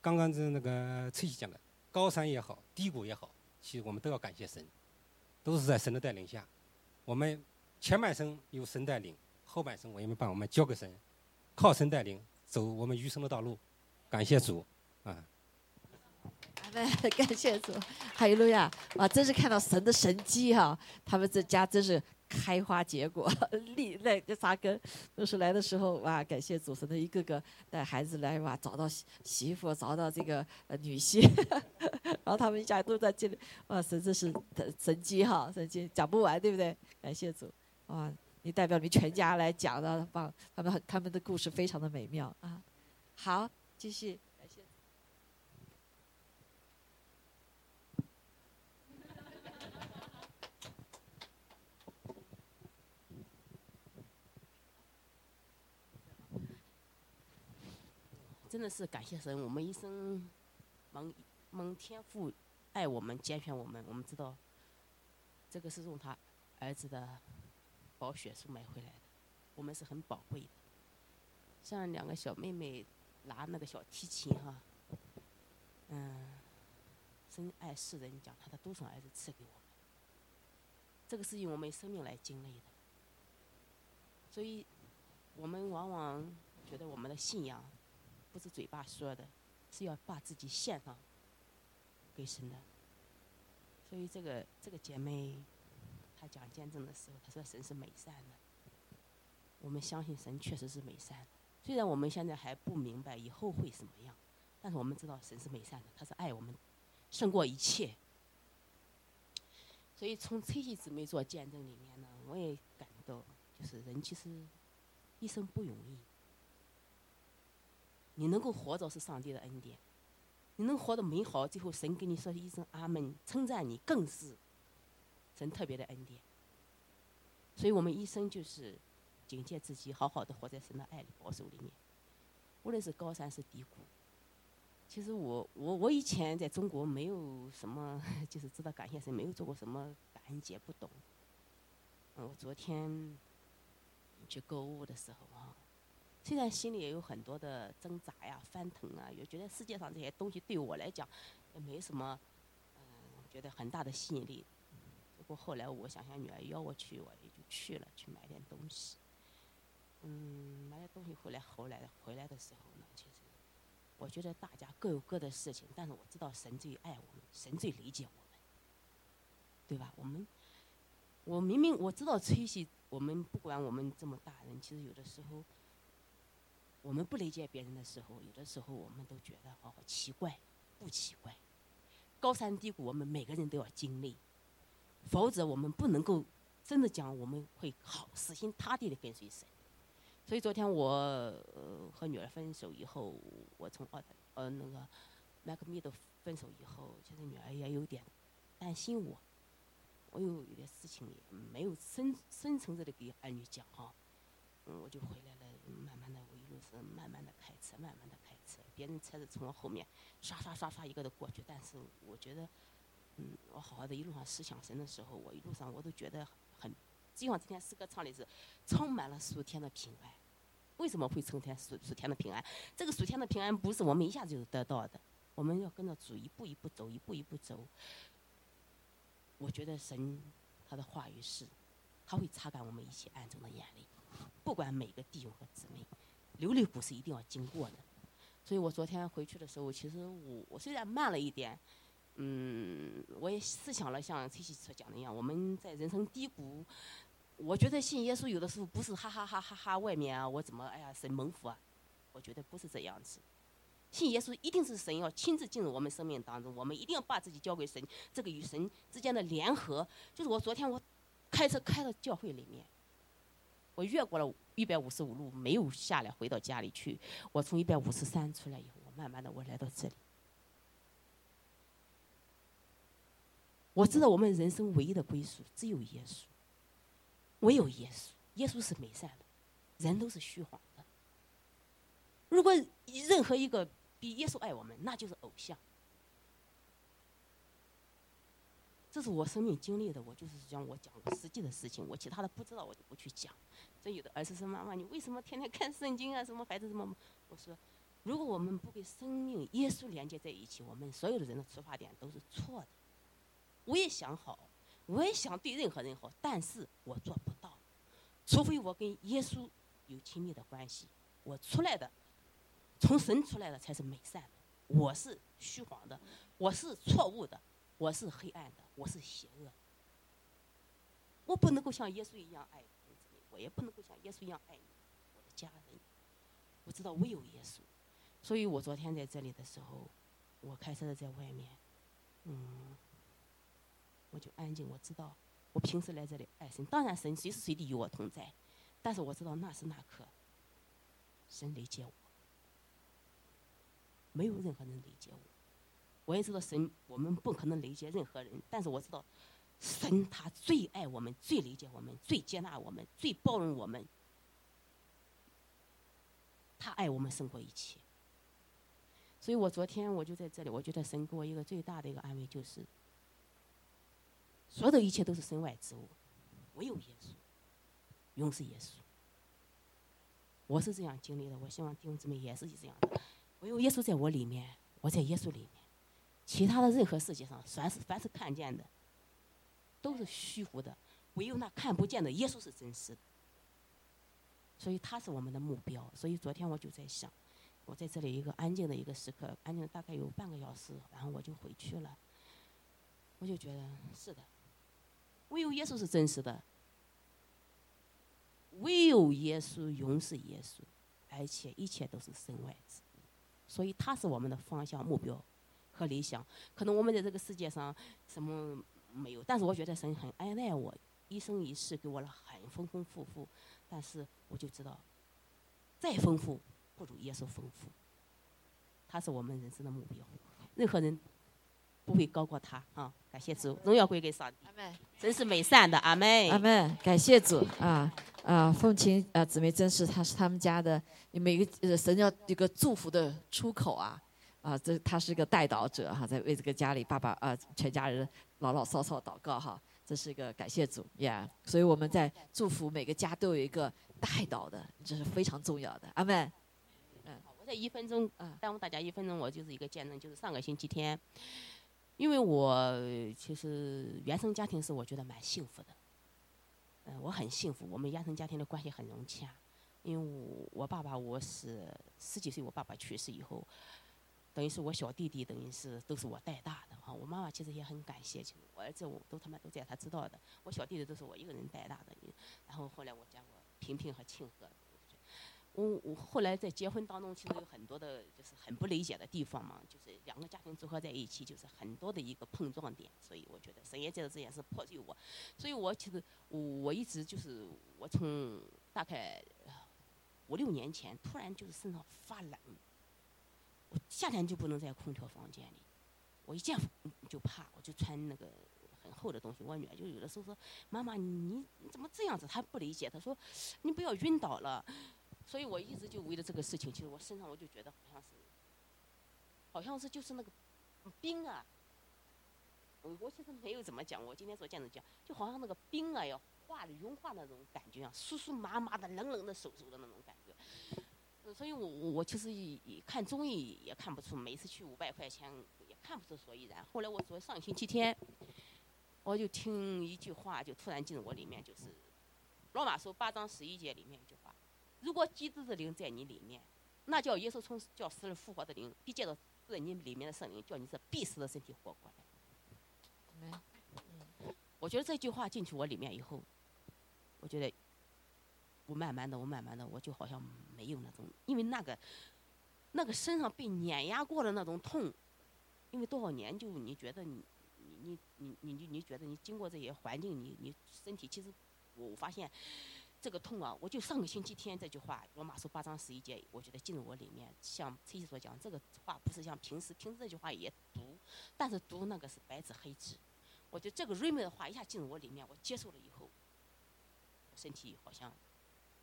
S8: 刚刚是那个翠琪讲的，高山也好，低谷也好，其实我们都要感谢神，都是在神的带领下。我们前半生有神带领，后半生我们把我们交给神，靠神带领走我们余生的道路。感谢主啊！
S1: 感谢主，哈利路亚！哇，真是看到神的神迹哈、他们这家真是开花结果，立那个扎根。都是来的时候哇，感谢主神的一个个带孩子来哇，找到媳媳妇，找到这个呃女婿，然后他们一家都在这里，哇，神这是神迹哈，神迹讲不完，对不对？感谢主，哇，你代表你们全家来讲的，棒，他们他们的故事非常的美妙啊。好，继续，
S9: 真的是感谢神，我们一生蒙蒙天父爱我们、拣选我们，我们知道这个是用他儿子的宝血书买回来的，我们是很宝贵的。像两个小妹妹拿那个小提琴哈，嗯，深爱世人，将他的独生儿子赐给我们，这个是用我们生命来经历的。所以，我们往往觉得我们的信仰。不是嘴巴说的，是要把自己献上给神的。所以这个这个姐妹，她讲见证的时候，她说神是美善的。我们相信神确实是美善的，虽然我们现在还不明白以后会什么样，但是我们知道神是美善的，他是爱我们胜过一切。所以从崔西姊妹做见证里面呢，我也感到，就是人其实一生不容易。你能够活着是上帝的恩典，你能活得美好，最后神给你说一声阿门，称赞你更是神特别的恩典。所以我们一生就是警戒自己，好好的活在神的爱里保守里面，无论是高山是低谷。其实我我我以前在中国没有什么，就是知道感谢神，没有做过什么感恩节，不懂。嗯，我昨天去购物的时候。虽然心里也有很多的挣扎呀、翻腾啊，也觉得世界上这些东西对我来讲也没什么，嗯，觉得很大的吸引力。不过后来我想想，女儿邀我去，我也就去了，去买点东西。嗯，买点东西回来，后来回来的时候呢，其实我觉得大家各有各的事情，但是我知道神最爱我们，神最理解我们，对吧？我们，我明明我知道崔西，我们不管我们这么大人，其实有的时候。我们不理解别人的时候，有的时候我们都觉得哦奇怪，不奇怪。高山低谷，我们每个人都要经历，否则我们不能够真的讲我们会好死心塌地的跟随神。所以昨天我和女儿分手以后，我从澳大呃那个麦克米的分手以后，其实女儿也有点担心我，我有有点事情没有深深层次的给儿女讲哈，我就回来了，慢慢慢的开车，慢慢的开车，别人车子从我后面刷刷刷刷一个的过去，但是我觉得，嗯，我好好的一路上思想神的时候，我一路上我都觉得很，就像今天诗歌唱的是充满了属天的平安。为什么会充天属属天的平安？这个属天的平安不是我们一下子就得到的，我们要跟着主一步一步走，一步一步走。我觉得神他的话语是，他会擦干我们一切暗中的眼泪，不管每个弟兄和姊妹。流泪谷是一定要经过的，所以我昨天回去的时候，其实我我虽然慢了一点，嗯，我也思想了像崔西所讲的一样，我们在人生低谷，我觉得信耶稣有的时候不是哈哈哈哈哈外面啊，我怎么哎呀神蒙福啊，我觉得不是这样子，信耶稣一定是神要亲自进入我们生命当中，我们一定要把自己交给神，这个与神之间的联合，就是我昨天我开车开到教会里面。我越过了一百五十五路，没有下来回到家里去。我从一百五十三出来以后，我慢慢的我来到这里。我知道我们人生唯一的归宿只有耶稣，唯有耶稣。耶稣是美善的，人都是虚晃的。如果任何一个比耶稣爱我们，那就是偶像。这是我生命经历的，我就是讲我讲实际的事情，我其他的不知道我就不去讲。这有的儿子说：“妈妈，你为什么天天看圣经啊？什么孩子什么？”我说：“如果我们不跟生命耶稣连接在一起，我们所有的人的出发点都是错的。我也想好，我也想对任何人好，但是我做不到，除非我跟耶稣有亲密的关系。我出来的从神出来的才是美善的，我是虚谎的，我是错误的，我是黑暗的，我是邪恶。我不能够像耶稣一样爱弟兄姊妹，我也不能够像耶稣一样爱你，我的家人。我知道唯有耶稣，所以我昨天在这里的时候，我开车在外面，嗯，我就安静。我知道，我平时来这里爱神，当然神随时随地与我同在，但是我知道那时那刻，神理解我，没有任何人理解我。我也知道神，我们不可能理解任何人，但是我知道，神他最爱我们，最理解我们，最接纳我们，最包容我们。他爱我们胜过一切。所以我昨天我就在这里，我觉得神给我一个最大的一个安慰，就是所有的一切都是身外之物，唯有耶稣，永是耶稣。我是这样经历的，我希望弟兄姊妹也是这样的。唯有耶稣在我里面，我在耶稣里面，其他的任何世界上，凡是凡是看见的，都是虚浮的，唯有那看不见的耶稣是真实的。所以他是我们的目标。所以昨天我就在想，我在这里一个安静的一个时刻，安静大概有半个小时，然后我就回去了。我就觉得是的，唯有耶稣是真实的，唯有耶稣永是耶稣，而且一切都是身外之物。所以他是我们的方向、目标和理想。可能我们在这个世界上什么没有，但是我觉得神很爱爱我，一生一世给我了很丰丰富富。但是我就知道，再丰富不如耶稣丰富。他是我们人生的目标，任何人不会高过他啊！感谢主，荣耀归给上帝。
S1: 阿门。
S9: 真是美善的，阿妹。
S1: 阿门，感谢主啊啊！凤琴啊，姊妹真是他是他们家的每个呃神要一个祝福的出口啊啊！这他是个带导者哈，在为这个家里爸爸啊全家人老老少少祷告哈。这是一个感谢主呀，所以我们在祝福每个家都有一个带导的，这是非常重要的。阿门。
S9: 嗯，我在一分钟，嗯，耽误大家一分钟，我就是一个见证，就是上个星期天，因为我其实原生家庭是我觉得蛮幸福的，嗯，我很幸福，我们原生家庭的关系很融洽，因为我我爸爸我是十几岁，我爸爸去世以后。等于是我小弟弟，等于是都是我带大的哈。我妈妈其实也很感谢，其实我儿子我都他妈都在，他知道的。我小弟弟都是我一个人带大的。然后后来我见过平平和庆和，我我后来在结婚当中，其实有很多的就是很不理解的地方嘛，就是两个家庭组合在一起，就是很多的一个碰撞点。所以我觉得神也借着这件事破碎我。所以我其实我我一直就是我从大概五六年前突然就是身上发冷。我夏天就不能在空调房间里，我一见就怕，我就穿那个很厚的东西。我女儿就有的时候说：“妈妈，你怎么这样子？”她不理解，她说：“你不要晕倒了。”所以我一直就为了这个事情，其实我身上我就觉得好像是，好像是就是那个冰啊。我我其实没有怎么讲，我今天所见证讲，就好像那个冰啊要化了融化那种感觉啊，酥酥麻麻的、冷冷的手手的那种感觉。所以我我其实也看综艺也看不出，每次去五百块钱也看不出所以然。后来我说上星期天，我就听一句话，就突然进入我里面，就是罗马书八章十一节里面一句话：如果基督的灵在你里面，那叫耶稣从叫死人复活的灵，必借着在你里面的圣灵，叫你这必死的身体活过来。我觉得这句话进去我里面以后，我觉得。我慢慢的，我慢慢的，我就好像没有那种，因为那个，那个身上被碾压过的那种痛，因为多少年就你觉得你，你你你你你觉得你经过这些环境，你你身体其实，我发现，这个痛啊，我就上个星期天这句话，罗马书八章十一节，我觉得进入我里面，像崔西所讲，这个话不是像平时平时这句话也读，但是读那个是白纸黑字，我觉得这个瑞美的话一下进入我里面，我接受了以后，身体好像。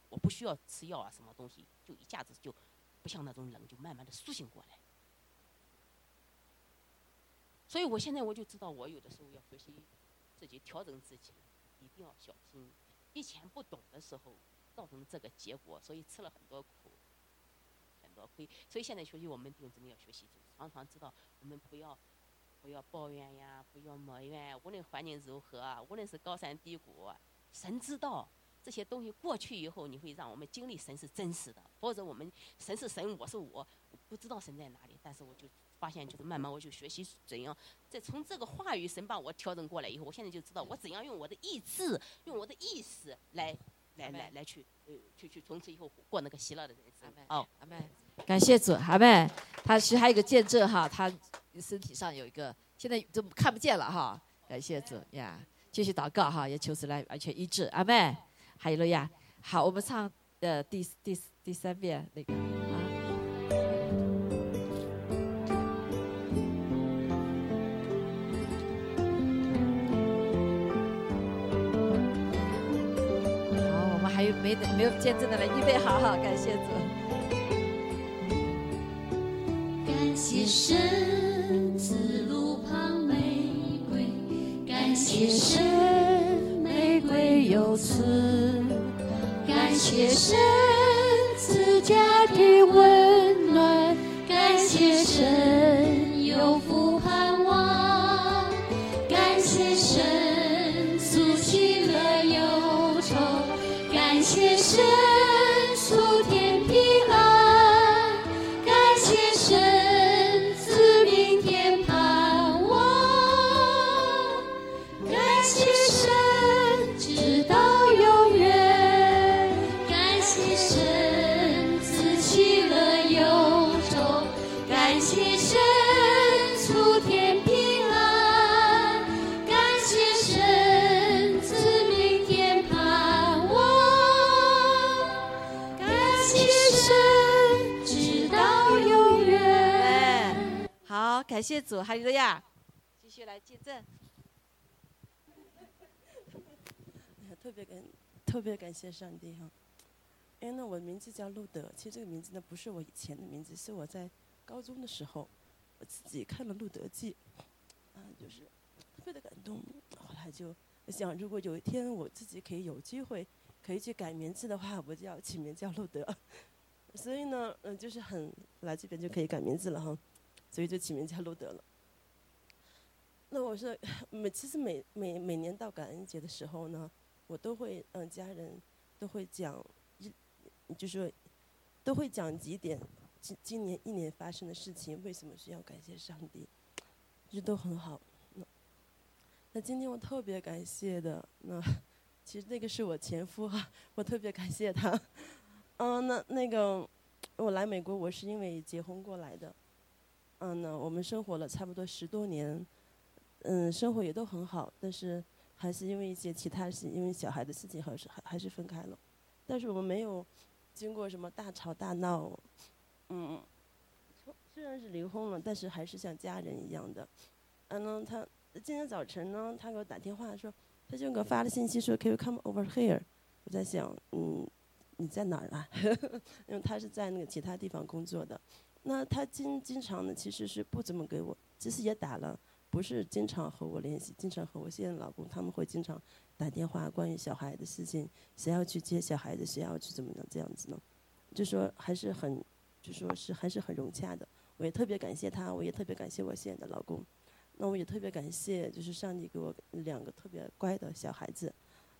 S9: 我不需要吃药啊，什么东西就一下子就，不像那种冷，就慢慢的苏醒过来。所以我现在我就知道，我有的时候要学习自己调整自己，一定要小心。以前不懂的时候，造成这个结果，所以吃了很多苦，很多亏。所以现在学习，我们弟兄姊妹要学习，常常知道我们不要不要抱怨呀，不要埋怨，无论环境如何，无论是高山低谷，神知道。这些东西过去以后，你会让我们经历神是真实的，否则我们神是神，我是我，不知道神在哪里，但是我就发现，就是慢慢我就学习怎样，再从这个话语神把我调整过来以后，我现在就知道我怎样用我的意志，用我的意识来来来来去呃去去从此以后过那个喜乐的人生。哦，
S1: 阿妹，感谢主，阿妹，他其实还有一个见证哈，他身体上有一个，现在都看不见了哈，感谢主呀，继续祷告哈，也求主来完全医治，阿妹，还有了呀，好，我们唱呃第第第三遍那个啊。好，我们还有没没有见证的来预备好好，感谢主。
S2: 感谢神赐路旁玫瑰，感谢神唯有此，感谢神赐家的温暖，感谢神。感谢
S1: 主，哈利路亚，继续来见证。
S10: 特别感特别感谢上帝哈，因为呢，我的名字叫路德，其实这个名字呢不是我以前的名字，是我在高中的时候我自己看了《路德记》，啊，就是特别的感动。后来就想，如果有一天我自己可以有机会可以去改名字的话，我就要起名叫路德。所以呢，嗯、就是很来这边就可以改名字了哈，所以就起名叫路德了。那我是 每其实每每每年到感恩节的时候呢，我都会嗯家人都会讲一，就是都会讲几点今今年一年发生的事情，为什么需要感谢上帝，这都很好。那那今天我特别感谢的，那 其实那个是我前夫哈，我特别感谢他。嗯，那那个我来美国，我是因为结婚过来的。嗯，呢我们生活了差不多十多年，嗯，生活也都很好，但是还是因为一些其他事，因为小孩的事情，还是还还是分开了。但是我们没有经过什么大吵大闹，嗯，虽然是离婚了，但是还是像家人一样的。嗯呢，他今天早晨呢，他给我打电话说，他就给我发了信息说，Can you come over here？我在想，嗯，你在哪儿啊？因为他是在那个其他地方工作的。那他经经常呢，其实是不怎么给我，其实也打了，不是经常和我联系，经常和我现在老公他们会经常打电话，关于小孩的事情，谁要去接小孩子，谁要去怎么样这样子呢？就说还是很，就说是还是很融洽的。我也特别感谢他，我也特别感谢我现在的老公。那我也特别感谢，就是上帝给我两个特别乖的小孩子。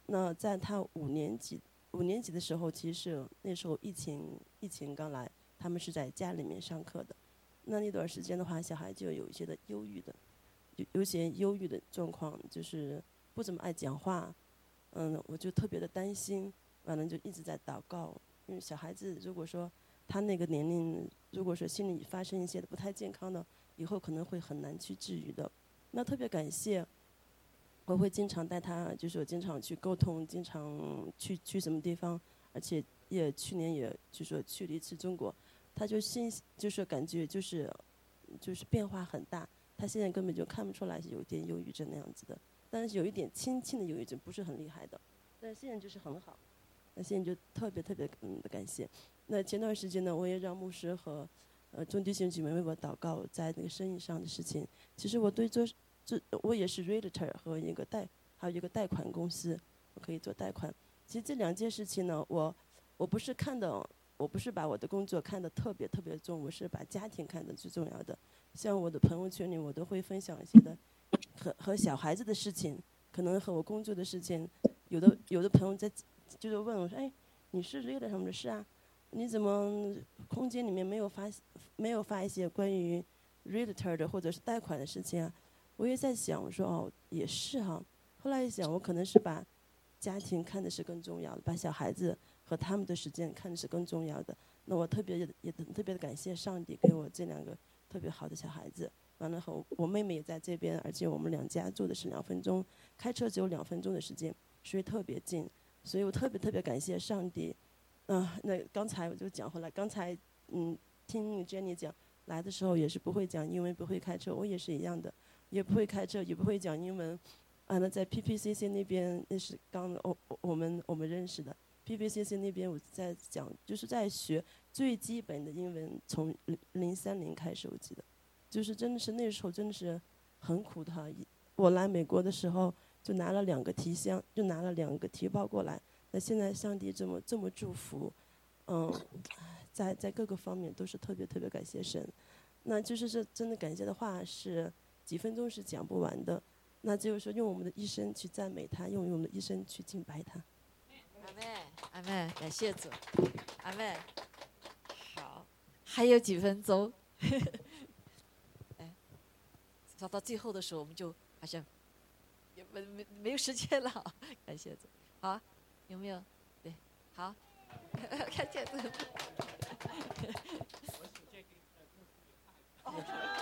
S10: 那在他五年级五年级的时候，其实是那时候疫情疫情刚来，他们是在家里面上课的。那那段时间的话，小孩就有一些的忧郁的，有有些忧郁的状况，就是不怎么爱讲话。嗯，我就特别的担心，完了就一直在祷告，因为小孩子如果说他那个年龄，如果说心里发生一些不太健康的，以后可能会很难去治愈的。那特别感谢，我会经常带他，就是我经常去沟通，经常去去什么地方，而且也去年也就说去了一次中国，他就心就是感觉就是就是变化很大，他现在根本就看不出来是有点忧郁症那样子的，但是有一点轻轻的忧郁症，不是很厉害的，但现在就是很好，那现在就特别特别嗯的感谢。那前段时间呢，我也让牧师和呃众弟兄姐妹为我祷告，在那个生意上的事情。其实我对做这我也是 realtor 和一个贷，还有一个贷款公司，我可以做贷款。其实这两件事情呢，我我不是看的，我不是把我的工作看得特别特别重，我是把家庭看得最重要的。像我的朋友圈里，我都会分享一些的和和小孩子的事情，可能和我工作的事情。有的有的朋友在就是问我说：“哎，你是热的什么的事啊？”你怎么空间里面没有发没有发一些关于 realtor 的或者是贷款的事情啊？我也在想，我说哦，也是哈。后来一想，我可能是把家庭看的是更重要的，把小孩子和他们的时间看的是更重要的。那我特别也也特别的感谢上帝给我这两个特别好的小孩子。完了后，我妹妹也在这边，而且我们两家住的是两分钟，开车只有两分钟的时间，所以特别近。所以我特别特别感谢上帝。嗯，那刚才我就讲回来，刚才嗯听 Jenny 讲来的时候也是不会讲英文，不会开车，我也是一样的，也不会开车，也不会讲英文。啊，那在 PPCC 那边那是刚我我们我们认识的，PPCC 那边我在讲，就是在学最基本的英文，从零零三年开始，我记得。就是真的是那时候真的是很苦的哈！我来美国的时候就拿了两个提箱，就拿了两个提包过来。那现在上帝这么这么祝福，嗯，在在各个方面都是特别特别感谢神。那就是这真的感谢的话是几分钟是讲不完的。那就是说用我们的一生去赞美他，用我们的一生去敬拜他。
S1: 阿妹，感谢主，阿妹。好，还有几分钟。哎，走到最后的时候，我们就好像也没没没有时间了。感谢主，好，有没有？对，好，看见这个。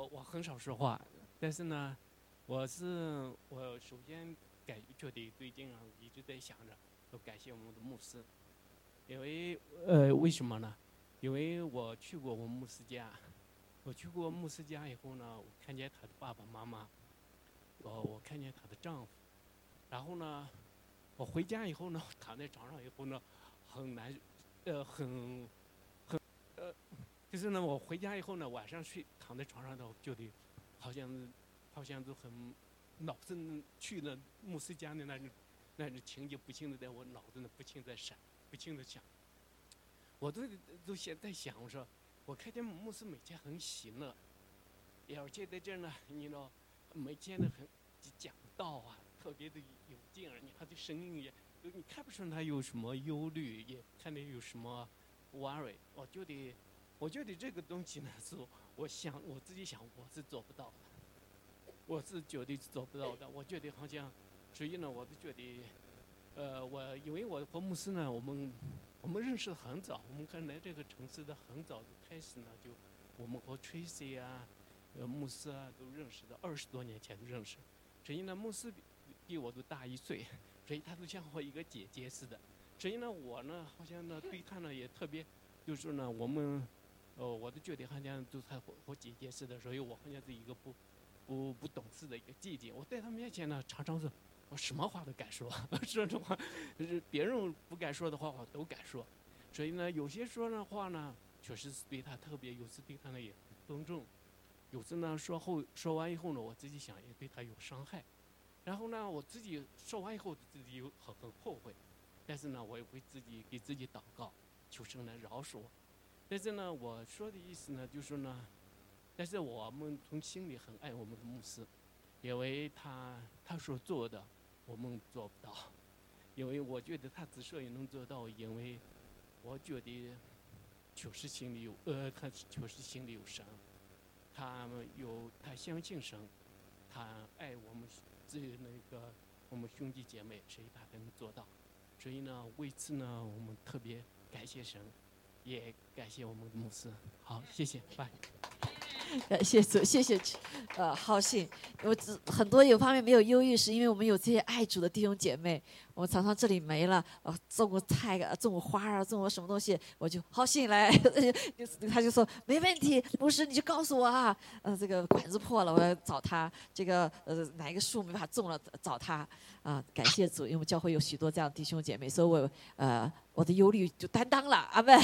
S11: 我我很少说话，但是呢，我是我首先感觉得最近啊一直在想着，要感谢我们的牧师，因为呃为什么呢？因为我去过我牧师家，我去过牧师家以后呢，我看见他的爸爸妈妈，我我看见他的丈夫，然后呢，我回家以后呢，躺在床上以后呢，很难，呃很很呃。就是呢，我回家以后呢，晚上睡躺在床上头，就得，好像，好像都很，脑子去了牧师家的那种，那种情景不停的在我脑子里不停在闪，不停的想。我都都现在想，我说，我看见牧师每天很喜乐，而且在这儿呢，你呢，每天呢很讲道啊，特别的有劲儿，你他的声音也，你看不出他有什么忧虑，也看见有什么 worry，我就得。我觉得这个东西呢，是我想我自己想我是做不到的，我是绝对是做不到的。我觉得好像，所以呢，我就觉得，呃，我因为我和牧师呢，我们我们认识的很早，我们刚来这个城市的很早就开始呢，就我们和 Tracy 啊，呃，牧师啊都认识的，二十多年前就认识。所以呢，牧师比比我都大一岁，所以他都像我一个姐姐似的。所以呢，我呢，好像呢，对他呢也特别，就是呢，我们。哦，我都觉得好像都和和姐姐似的，所以我好像是一个不不不懂事的一个弟弟。我在他面前呢，常常是我什么话都敢说，说实话，就是别人不敢说的话，我都敢说。所以呢，有些说的话呢，确实是对他特别，有时对他呢也尊重；有时呢说后说完以后呢，我自己想也对他有伤害。然后呢，我自己说完以后自己又很很后悔，但是呢，我也会自己给自己祷告，求神来饶恕我。但是呢，我说的意思呢，就是呢，但是我们从心里很爱我们的牧师，因为他他所做的我们做不到，因为我觉得他之所以能做到，因为我觉得确实心里有呃，他确实心里有神，他们有他相信神，他爱我们这那个我们兄弟姐妹，所以他才能做到。所以呢，为此呢，我们特别感谢神。也感谢我们牧师，好，谢谢，拜。
S1: 感 谢主，谢谢，呃，好信。我只很多有方面没有忧郁，是因为我们有这些爱主的弟兄姐妹。我常常这里没了，呃，种过菜啊，种过花啊，种过什么东西，我就好信来。他就说没问题，牧师你就告诉我啊，呃，这个管子破了，我要找他。这个呃，哪一个树没法种了，找他。啊，感谢主，因为我们教会有许多这样的弟兄姐妹，所以我呃，我的忧虑就担当了，阿门，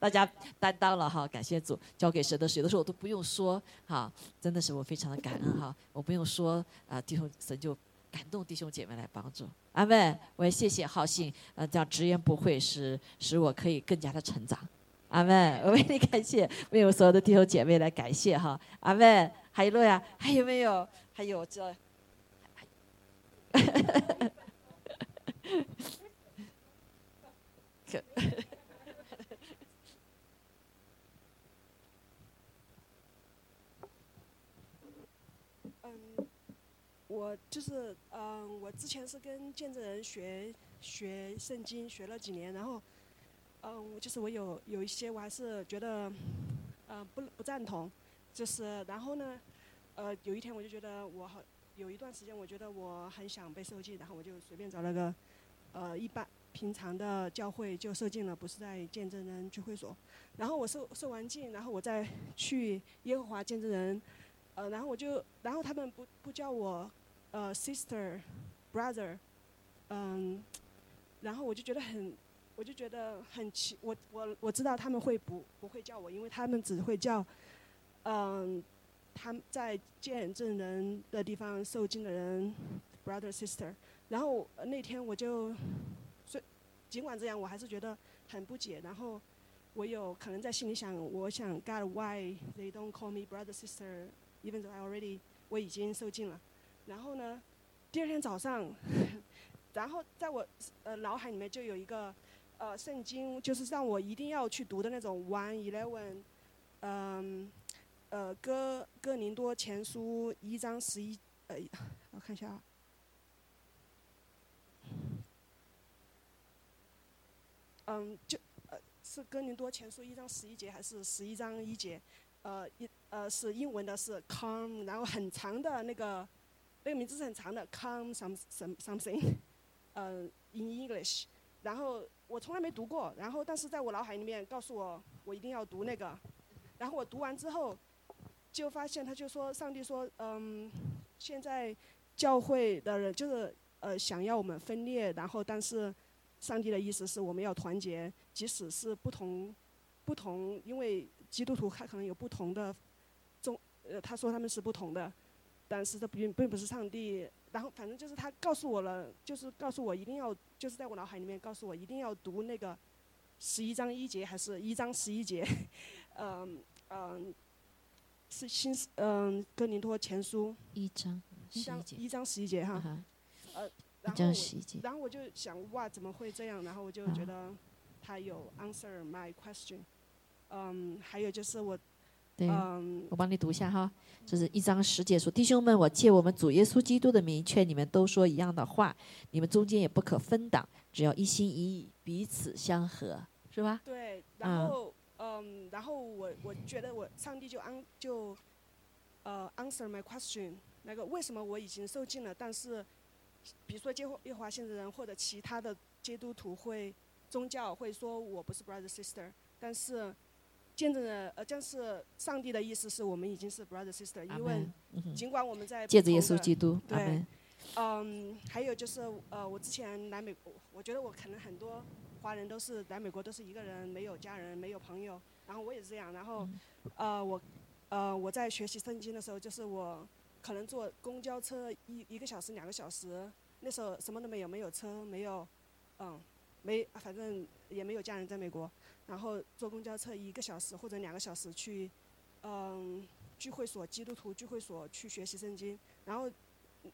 S1: 大家担当了哈，感谢主，交给神的水的时候我都不用说哈，真的是我非常的感恩哈，我不用说啊，弟兄神就感动弟兄姐妹来帮助。阿门。我也谢谢浩信，呃，这样直言不讳，使使我可以更加的成长。阿门。我为你感谢，为我所有的弟兄姐妹来感谢哈。阿门。还有路亚，还有没有？还有这。可
S12: 嗯，我就是嗯，我之前是跟见证人学学圣经，学了几年，然后嗯，就是我有有一些我还是觉得嗯不不赞同，就是然后呢，呃，有一天我就觉得我好有一段时间我觉得我很想被受浸，然后我就随便找了个呃一般平常的教会就受浸了，不是在见证人聚会所。然后我受受完浸，然后我再去耶和华见证人，呃，然后我就然后他们不不叫我呃 sister brother，嗯，然后我就觉得很我就觉得很奇，我我我知道他们会不不会叫我，因为他们只会叫嗯。他们在见证人的地方受惊的人，brother sister。然后那天我就，所尽管这样，我还是觉得很不解。然后我有可能在心里想，我想 God why they don't call me brother sister，even though I already 我已经受尽了。然后呢，第二天早上，然后在我呃脑海里面就有一个呃圣经，就是让我一定要去读的那种 one eleven，嗯。呃，哥哥林多前书一章十一，呃，我看一下啊。嗯，就呃是哥林多前书一章十一节还是十一章一节？呃，一呃是英文的是 come，然后很长的那个那个名字是很长的 come some some something，呃，in English。然后我从来没读过，然后但是在我脑海里面告诉我我一定要读那个，然后我读完之后。就发现，他就说，上帝说，嗯，现在教会的人就是呃想要我们分裂，然后但是上帝的意思是我们要团结，即使是不同不同，因为基督徒他可能有不同的宗，呃他说他们是不同的，但是这并并不是上帝。然后反正就是他告诉我了，就是告诉我一定要，就是在我脑海里面告诉我一定要读那个十一章一节还是一章十一节，嗯嗯。是新嗯，哥林多前书
S1: 一章
S12: 一章一章十一节哈，呃，
S1: 一章十一节。
S12: 然后我就想哇，怎么会这样？然后我就觉得他有 answer my question。嗯，还有就是我，
S1: 嗯，我帮你读一下哈，这是一章十节说：“弟兄们，我借我们主耶稣基督的名劝你们都说一样的话，你们中间也不可分党，只要一心一意，彼此相合，是吧？”
S12: 对，然后。嗯，然后我我觉得我上帝就安就，呃，answer my question，那个为什么我已经受尽了，但是，比如说耶和华现在人或者其他的基督徒会宗教会说我不是 brother sister，但是见证人呃，但是上帝的意思是我们已经是 brother sister，因为尽管我们在
S1: 借着耶稣基督，
S12: 对，嗯，还有就是呃，我之前来美国，我觉得我可能很多。华人都是来美国都是一个人，没有家人，没有朋友。然后我也是这样。然后，呃，我，呃，我在学习圣经的时候，就是我可能坐公交车一一个小时、两个小时。那时候什么都没有，没有车，没有，嗯，没，反正也没有家人在美国。然后坐公交车一个小时或者两个小时去，嗯，聚会所、基督徒聚会所去学习圣经。然后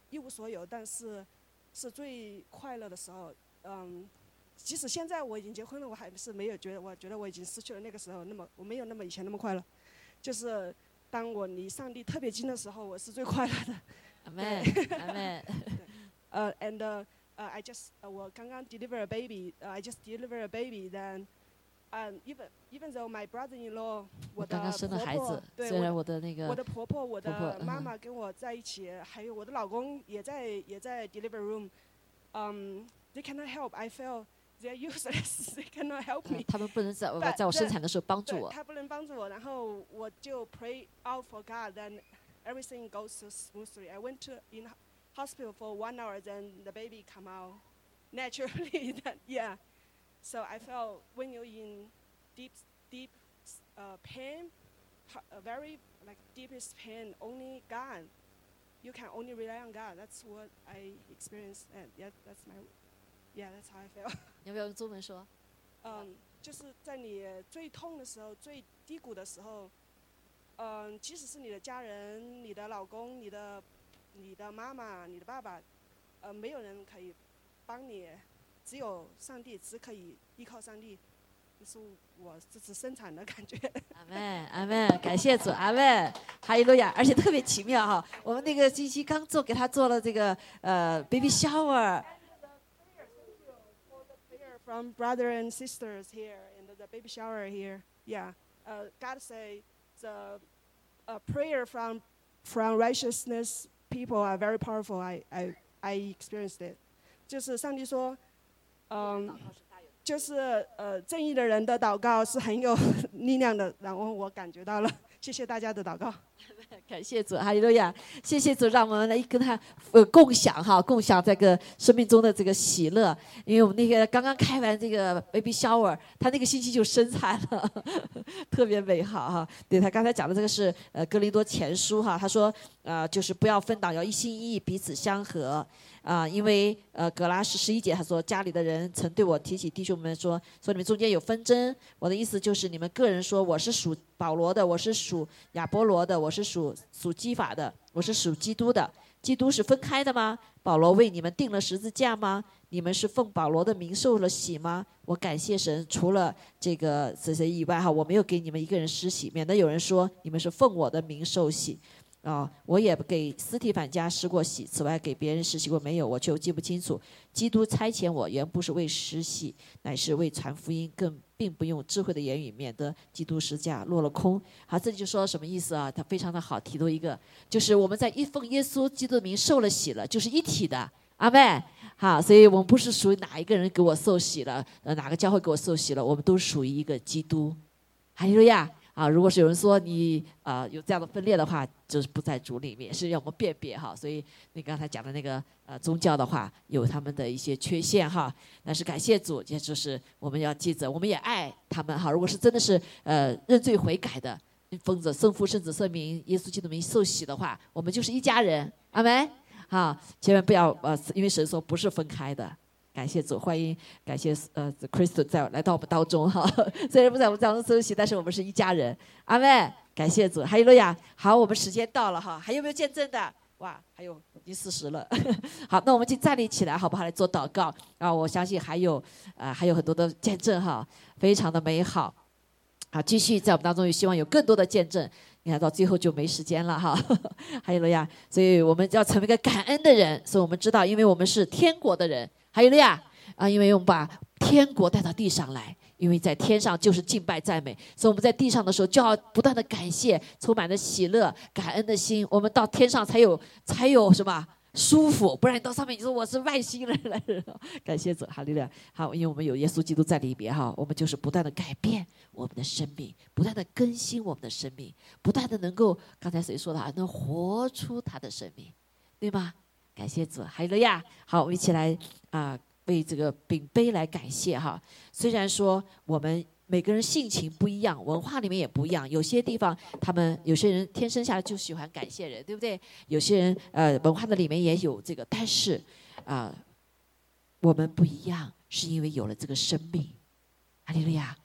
S12: 一无所有，但是是最快乐的时候，嗯。即使现在我已经结婚了，我还是没有觉得，我觉得我已经失去了那个时候那么，我没有那么以前那么快乐。就是当我离上帝特别近的时候，我是最快乐的。
S1: 阿妹，阿妹。
S12: 呃，and 呃，I just 我刚刚 deliver a baby，I just deliver a baby，then，嗯，even even though my brother-in-law，我的
S1: 婆婆，
S12: 对，
S1: 我的那个，
S12: 我的婆婆，我的妈妈跟我在一起，还有我的老公也在也在 deliver room，嗯，they cannot help，I feel。They're useless. They cannot help me.
S1: 他们不能在我在我生产的时候帮助我。
S12: 他不能帮助我，然后我就 pray out for God, then everything goes so smoothly. I went to in hospital for one hour, then the baby come out naturally. then yeah, so I felt when you're in deep deep uh, pain, a very like deepest pain, only God you can only rely on God. That's what I experienced, and yeah, that's my, yeah, that's how I feel.
S1: 要不要用中文说？
S12: 嗯，就是在你最痛的时候、最低谷的时候，嗯，即使是你的家人、你的老公、你的、你的妈妈、你的爸爸，呃，没有人可以帮你， 只有上帝，只可以依靠上帝。这是我这次生产的感觉。
S1: 阿门，阿门，感谢主，阿门，哈利路亚！而且特别奇妙哈，我们那个星期刚做给他做了这个呃 baby
S12: shower，from brother and sisters here in the, baby shower here. Yeah, uh, God say the uh, prayer from from righteousness people are very powerful. I I I experienced it. 就是上帝说，嗯，就是呃正义的人的祷告是很有 力量的。然后我感觉到了，谢谢大家的祷告。
S1: 感谢主，哈利路亚！谢谢主，让我们来跟他呃共享哈，共享这个生命中的这个喜乐。因为我们那个刚刚开完这个 baby shower，他那个星期就生产了，特别美好哈。对他刚才讲的这个是呃哥林多前书哈，他说呃就是不要分党，要一心一意，彼此相合。啊，因为呃，格拉什十一节他说，家里的人曾对我提起弟兄们说，说你们中间有纷争。我的意思就是，你们个人说我是属保罗的，我是属亚波罗的，我是属属基法的，我是属基督的。基督是分开的吗？保罗为你们定了十字架吗？你们是奉保罗的名受了洗吗？我感谢神，除了这个这些以外哈，我没有给你们一个人施洗，免得有人说你们是奉我的名受洗。啊、我也给斯提凡家施过洗，此外给别人施洗过没有，我就记不清楚。基督差遣我，原不是为施洗，乃是为传福音，更并不用智慧的言语，免得基督十架落了空。好，这里就说什么意思啊？他非常的好，提出一个，就是我们在一奉耶稣基督的名受了洗了，就是一体的。阿妹，好，所以我们不是属于哪一个人给我受洗了，呃，哪个教会给我受洗了，我们都属于一个基督。哈利路亚。啊，如果是有人说你啊、有这样的分裂的话，就是不在主里面，是要我们辨别哈。所以你刚才讲的那个呃宗教的话，有他们的一些缺陷哈。但是感谢主，也就是我们要记着，我们也爱他们哈。如果是真的是呃认罪悔改的，奉着圣父、圣子、圣名、耶稣基督名受洗的话，我们就是一家人。阿门。好，千万不要呃，因为神说不是分开的。感谢主，欢迎感谢呃 Christ 在来到我们当中哈，虽然不在我们当中休息，但是我们是一家人。阿妹，感谢主，哈利路亚。好，我们时间到了哈，还有没有见证的？哇，还有已经四十了。好，那我们就站立起来好不好？来做祷告啊！我相信还有啊、还有很多的见证哈，非常的美好。好，继续在我们当中，也希望有更多的见证。你看到最后就没时间了哈，还有路亚。所以我们要成为一个感恩的人，所以我们知道，因为我们是天国的人。哈利路亚啊！因为我们把天国带到地上来，因为在天上就是敬拜赞美，所以我们在地上的时候就要不断的感谢，充满了喜乐、感恩的心。我们到天上才有才有什么舒服，不然你到上面你说我是外星人来着。感谢主，哈利路亚。好，因为我们有耶稣基督在里边哈，我们就是不断的改变我们的生命，不断的更新我们的生命，不断的能够刚才谁说的啊，能活出他的生命，对吗？感谢主，哈利路亚。好，我们一起来啊、为这个饼杯来感谢哈。虽然说我们每个人性情不一样，文化里面也不一样，有些地方他们有些人天生下来就喜欢感谢人，对不对？有些人呃文化的里面也有这个，但是啊、我们不一样，是因为有了这个生命，哈利路亚。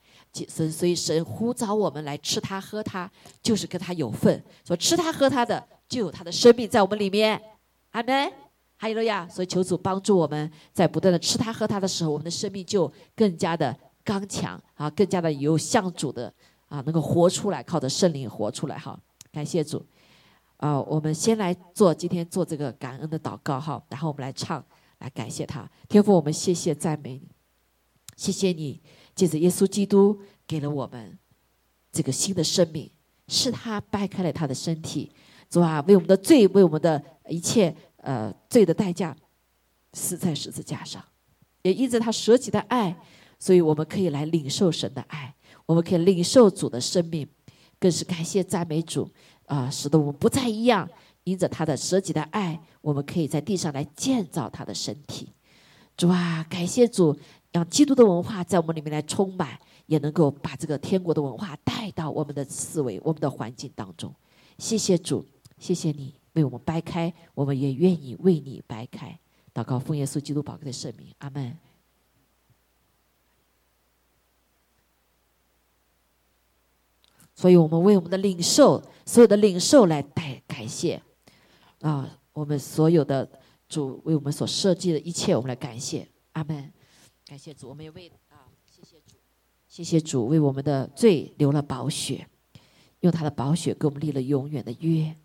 S1: 神，所以神呼召我们来吃它喝它，就是跟他有份。说吃它喝它的，就有他的生命在我们里面。阿门。哈利路亚！所以求主帮助我们在不断的吃它喝它的时候，我们的生命就更加的刚强啊，更加的有向主的啊，能够活出来，靠着圣灵活出来哈。感谢主啊！我们先来做今天做这个感恩的祷告哈，然后我们来唱，来感谢他。天父，我们谢谢赞美你，谢谢你借着耶稣基督给了我们这个新的生命，是他掰开了他的身体，主啊，为我们的罪，为我们的一切。呃，罪的代价死在十字架上，也因着他舍己的爱，所以我们可以来领受神的爱，我们可以领受主的生命，更是感谢赞美主啊、使得我们不再一样。因着他的舍己的爱，我们可以在地上来建造他的身体。主啊，感谢主，让基督的文化在我们里面来充满，也能够把这个天国的文化带到我们的思维、我们的环境当中。谢谢主，谢谢你。为我们掰开，我们也愿意为你掰开。祷告奉耶稣基督宝贵的圣名，阿门。所以我们为我们的领受，所有的领受来带感谢啊！我们所有的主为我们所设计的一切，我们来感谢，阿门。感谢主，我们也为啊，谢谢主，谢谢主为我们的罪流了宝血，用他的宝血给我们立了永远的约。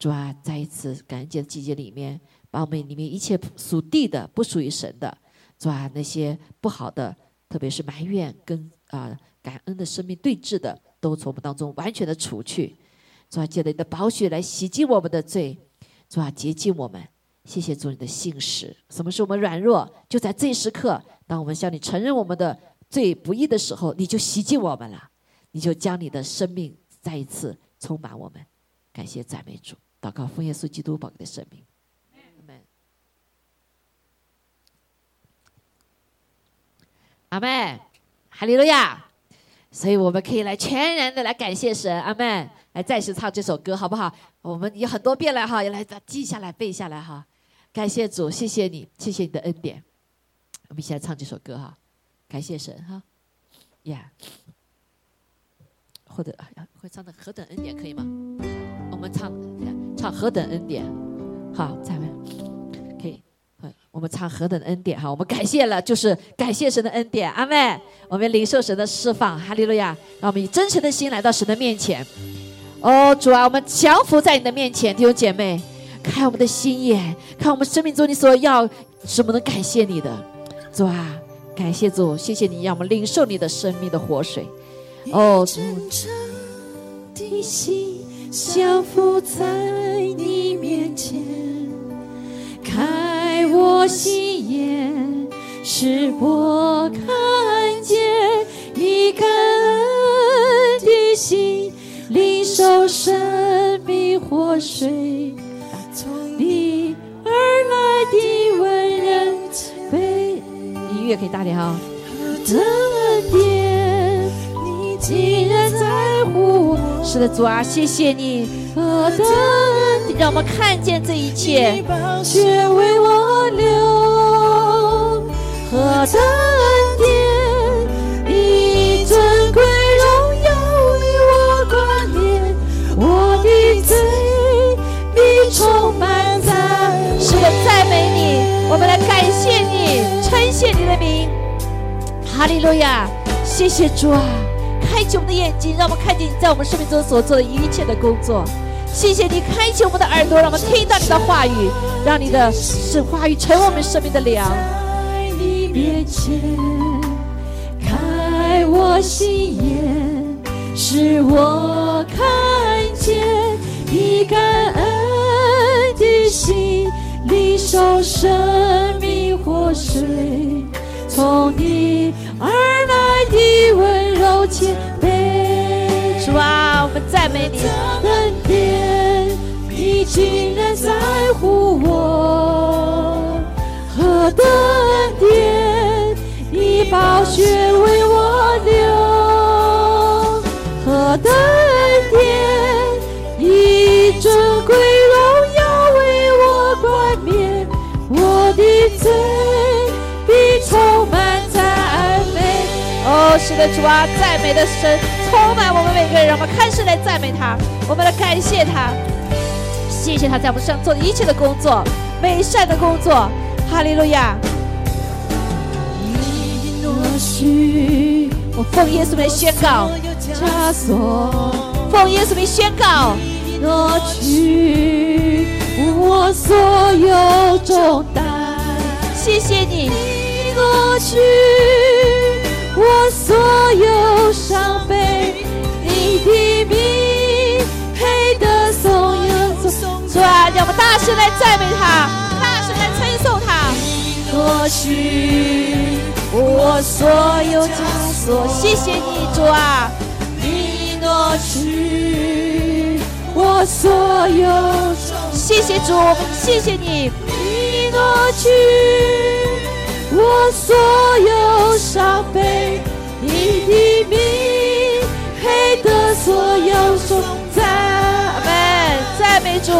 S1: 主啊，在一次感恩节的季节里面，把我们里面一切属地的、不属于神的，主啊，那些不好的，特别是埋怨跟啊感恩的生命对峙的。都从我们当中完全的除去，主啊，借着你的宝血来洗净我们的罪，主啊，洁净我们。谢谢主你的信实。什么是我们软弱？就在这一时刻，当我们向你承认我们的罪不义的时候，你就洗净我们了，你就将你的生命再一次充满我们。感谢赞美主，祷告奉耶稣基督宝贵的生命。阿门。阿门。哈利路亚。所以我们可以来全然的来感谢神，阿门！来再次唱这首歌，好不好？我们有很多遍了哈，要来记下来、背下来哈。感谢主，谢谢你，谢谢你的恩典。我们一起来唱这首歌哈，感谢神哈，呀！或者会唱的何等恩典可以吗？我们唱唱何等恩典，好，再来，可以。我们唱何等恩典哈！我们感谢了，就是感谢神的恩典，阿妹，我们领受神的释放，哈利路亚！让我们以真诚的心来到神的面前。哦，主啊，我们降服在你的面前，弟兄姐妹，开我们的心眼，看我们生命中你所要什么能感谢你的，主啊，感谢主，谢谢你让我们领受你的生命的活水。哦，主，的心降服在你面前，开。我心眼，使我看见你感恩的心，领受生命活水，从你而来的温柔。音乐可以大点哈。恩典，你竟然在乎我。是的，主啊，谢谢你。我的。让我们看见这一切，血为我流，何等恩典，你尊贵荣耀为我冠冕，我的罪你充满在。是的，赞美你，我们来感谢你，称谢你的名，哈利路亚！谢谢主啊，开启我们的眼睛，让我们看见你在我们生命中所做的一切的工作。谢谢你开启我们的耳朵，让我们听到你的话语，让你的是话语成为我们生命的粮。在你面前，开我心眼，使我看见你感恩的心，领受生命活水，从你而来的温柔谦卑。主啊，我们赞美你。恩典你竟然在乎我，何等恩典！你宝血为我流，何等哦，是的，主啊，赞美的神充满我们每个人，我们开始来赞美他，我们来感谢他。谢谢他在我们身上做的一切的工作，美善的工作，哈利路亚。我奉耶稣名宣告，枷锁，奉耶稣名宣告，我所有重担。谢谢你，挪去我所有伤悲，你的名配得颂扬。主啊，让我们大声来赞美他，大声来称颂他。过去我所有枷锁，谢谢你，主啊，你挪去我所有。谢谢主，谢谢你，你挪去我所有伤悲，你的名配得所有颂赞。赞美主。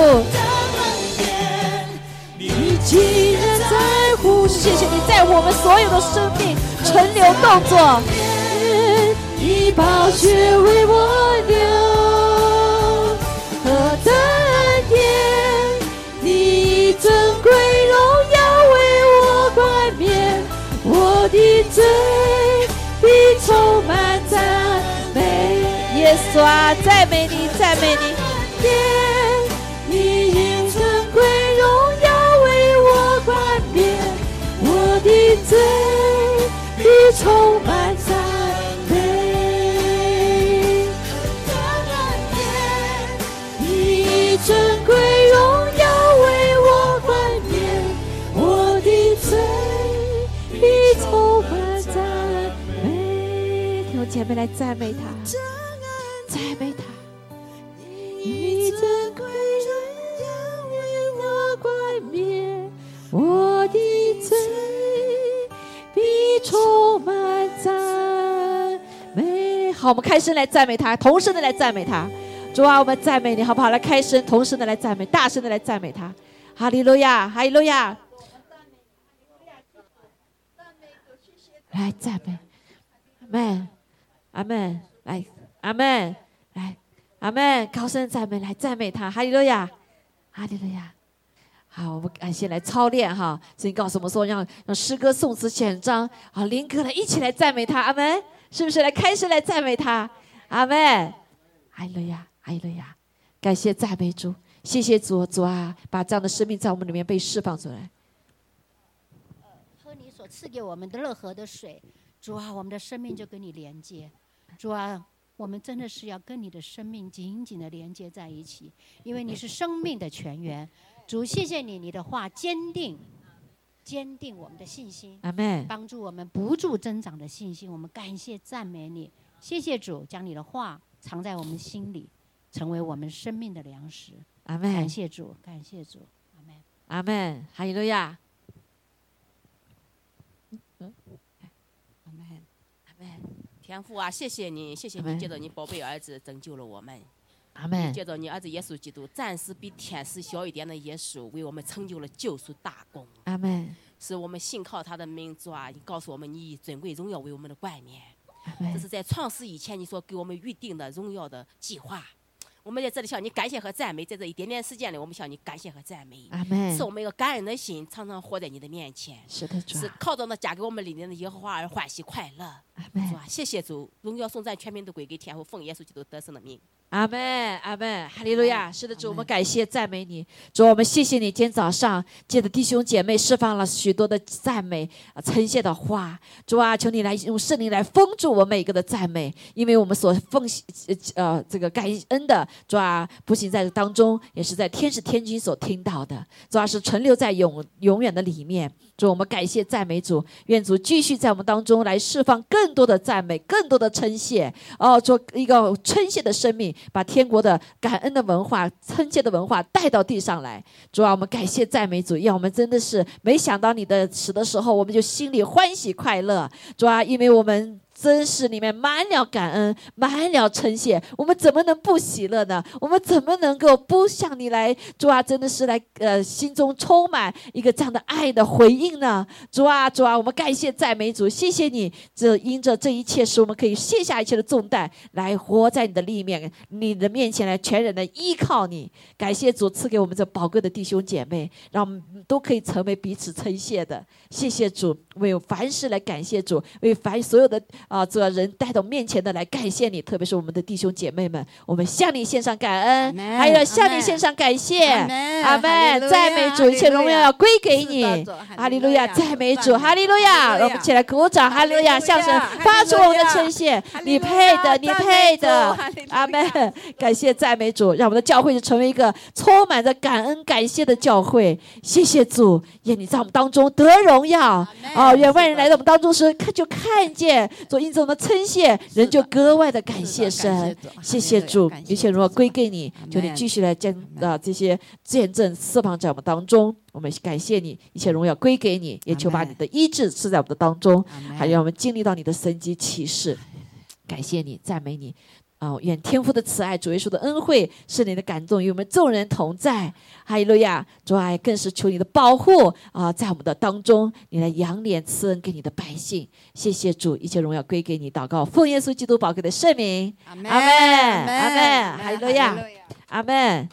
S1: 你既然在乎，谢谢你在我们所有的生命存留动作。你宝血为我流，何等稣啊，赞美你，赞美你！天，你尊贵荣耀为我冠冕，我的罪必充满赞美。你尊贵荣耀为我冠冕，我的罪必充满赞美。听我姐妹来赞美他，我们开声来赞美他，同声的来赞美他。主啊，我们赞美你，好不好？来开声，同声的来赞美，大声的来赞美他。哈利路亚，哈利路亚。来赞美，阿门，阿门，来，阿门，来。阿门！高声赞美，来赞美他，哈利路亚，哈利路亚。好，我们感谢来操练哈。所以告诉我们说，让让诗歌、颂词、简章，好，灵歌来一起来赞美他，阿门。是不是来开始来赞美他？阿门，爱了呀，爱了呀。感谢赞美主，谢谢主，主啊，把这样的生命在我们里面被释放出来。
S6: 喝你所赐给我们的乐河的水，主啊，我们的生命就跟你连接，主啊。我们真的是要跟你的生命紧紧的连接在一起，因为你是生命的泉源。主，谢谢你，你的话坚定，坚定我们的信心。
S1: 阿门。
S6: 帮助我们不住增长的信心。我们感谢赞美你，谢谢主，将你的话藏在我们心里，成为我们生命的粮食。
S1: 阿门。
S6: 感谢主，感谢主。阿门。
S1: 阿门。哈利路亚。
S9: 阿门。阿门。天父啊，谢谢你，谢谢你，借着你宝贝儿子拯救了我们。
S1: 阿门。
S9: 借着你儿子耶稣基督，暂时比天使小一点的耶稣，为我们成就了救赎大功。
S1: 阿门。
S9: 是我们信靠他的名主啊！你告诉我们，你以尊贵荣耀为我们的冠冕。这是在创世以前你所给我们预定的荣耀的计划。我们在这里向你感谢和赞美，在这一点点时间里，我们向你感谢和赞美。
S1: 阿门。
S9: 是我们一个感恩的心，常常活在你的面前。
S1: 是的，主。
S9: 是靠着那加给我们力量的耶和华而欢喜快乐。
S1: 阿门。
S9: 是吧？谢谢主，荣耀颂赞全名都归给天父，奉耶稣基督得胜的名。
S1: 阿门，阿门，哈利路亚！是的，主，我们感谢赞美你，主，我们谢谢你。今天早上，借着弟兄姐妹释放了许多的赞美、称谢的话，主啊，求你来用圣灵来封住我每一个的赞美，因为我们所奉呃这个感恩的，主啊，不仅在当中，也是在天使天君所听到的，主啊是存留在永永远的里面。主，我们感谢赞美主，愿主继续在我们当中来释放更多的赞美，更多的称谢，哦，做一个称谢的生命。把天国的感恩的文化、称谢的文化带到地上来，主啊，我们感谢赞美主，让我们真的是没想到你的死的时候，我们就心里欢喜快乐，主啊，因为我们。真实里面满了感恩，满了称谢，我们怎么能不喜乐呢？我们怎么能够不向你来？主啊，真的是来呃，心中充满一个这样的爱的回应呢？主啊，主啊，我们感谢赞美主，谢谢你，这因着这一切，使我们可以卸下一切的重担，来活在你的里面，你的面前来全然的依靠你。感谢主赐给我们这宝贵的弟兄姐妹，让我们都可以成为彼此称谢的。谢谢主，为凡事来感谢主，为凡所有的。啊，主要人带到面前的来感谢你，特别是我们的弟兄姐妹们，我们向你献上感恩，还有向你献上感谢，阿门，赞美主，一切荣耀要归给你，哈利路亚，赞美主，哈利路亚，让我们起来鼓掌，哈利路亚，向神发出我们的称谢，你配的，你配的，阿门，感谢赞美主，让我们的教会就成为一个充满着感恩感谢的教会，谢谢主，愿你在我们当中得荣耀，哦，愿万人来到我们当中时，看就看见主。因着我们称谢，人就格外的感谢神，谢谢主，一切荣耀归给你，求你继续来将啊这些见证释放在我们当中，我们感谢你，一切荣耀归给你，也求把你的医治赐在我们的当中，还让我们经历到你的神迹奇事，感谢你，赞美你，啊，愿天父的慈爱、主耶稣的恩惠、圣灵的感动与我们众人同在。哈利路亚！主爱，更是求你的保护啊，在我们的当中，你来扬脸赐恩给你的百姓。谢谢主，一切荣耀归给你。祷告，奉耶稣基督宝贵的圣名。
S3: 阿门
S1: 阿门，阿门，哈利路亚，阿门。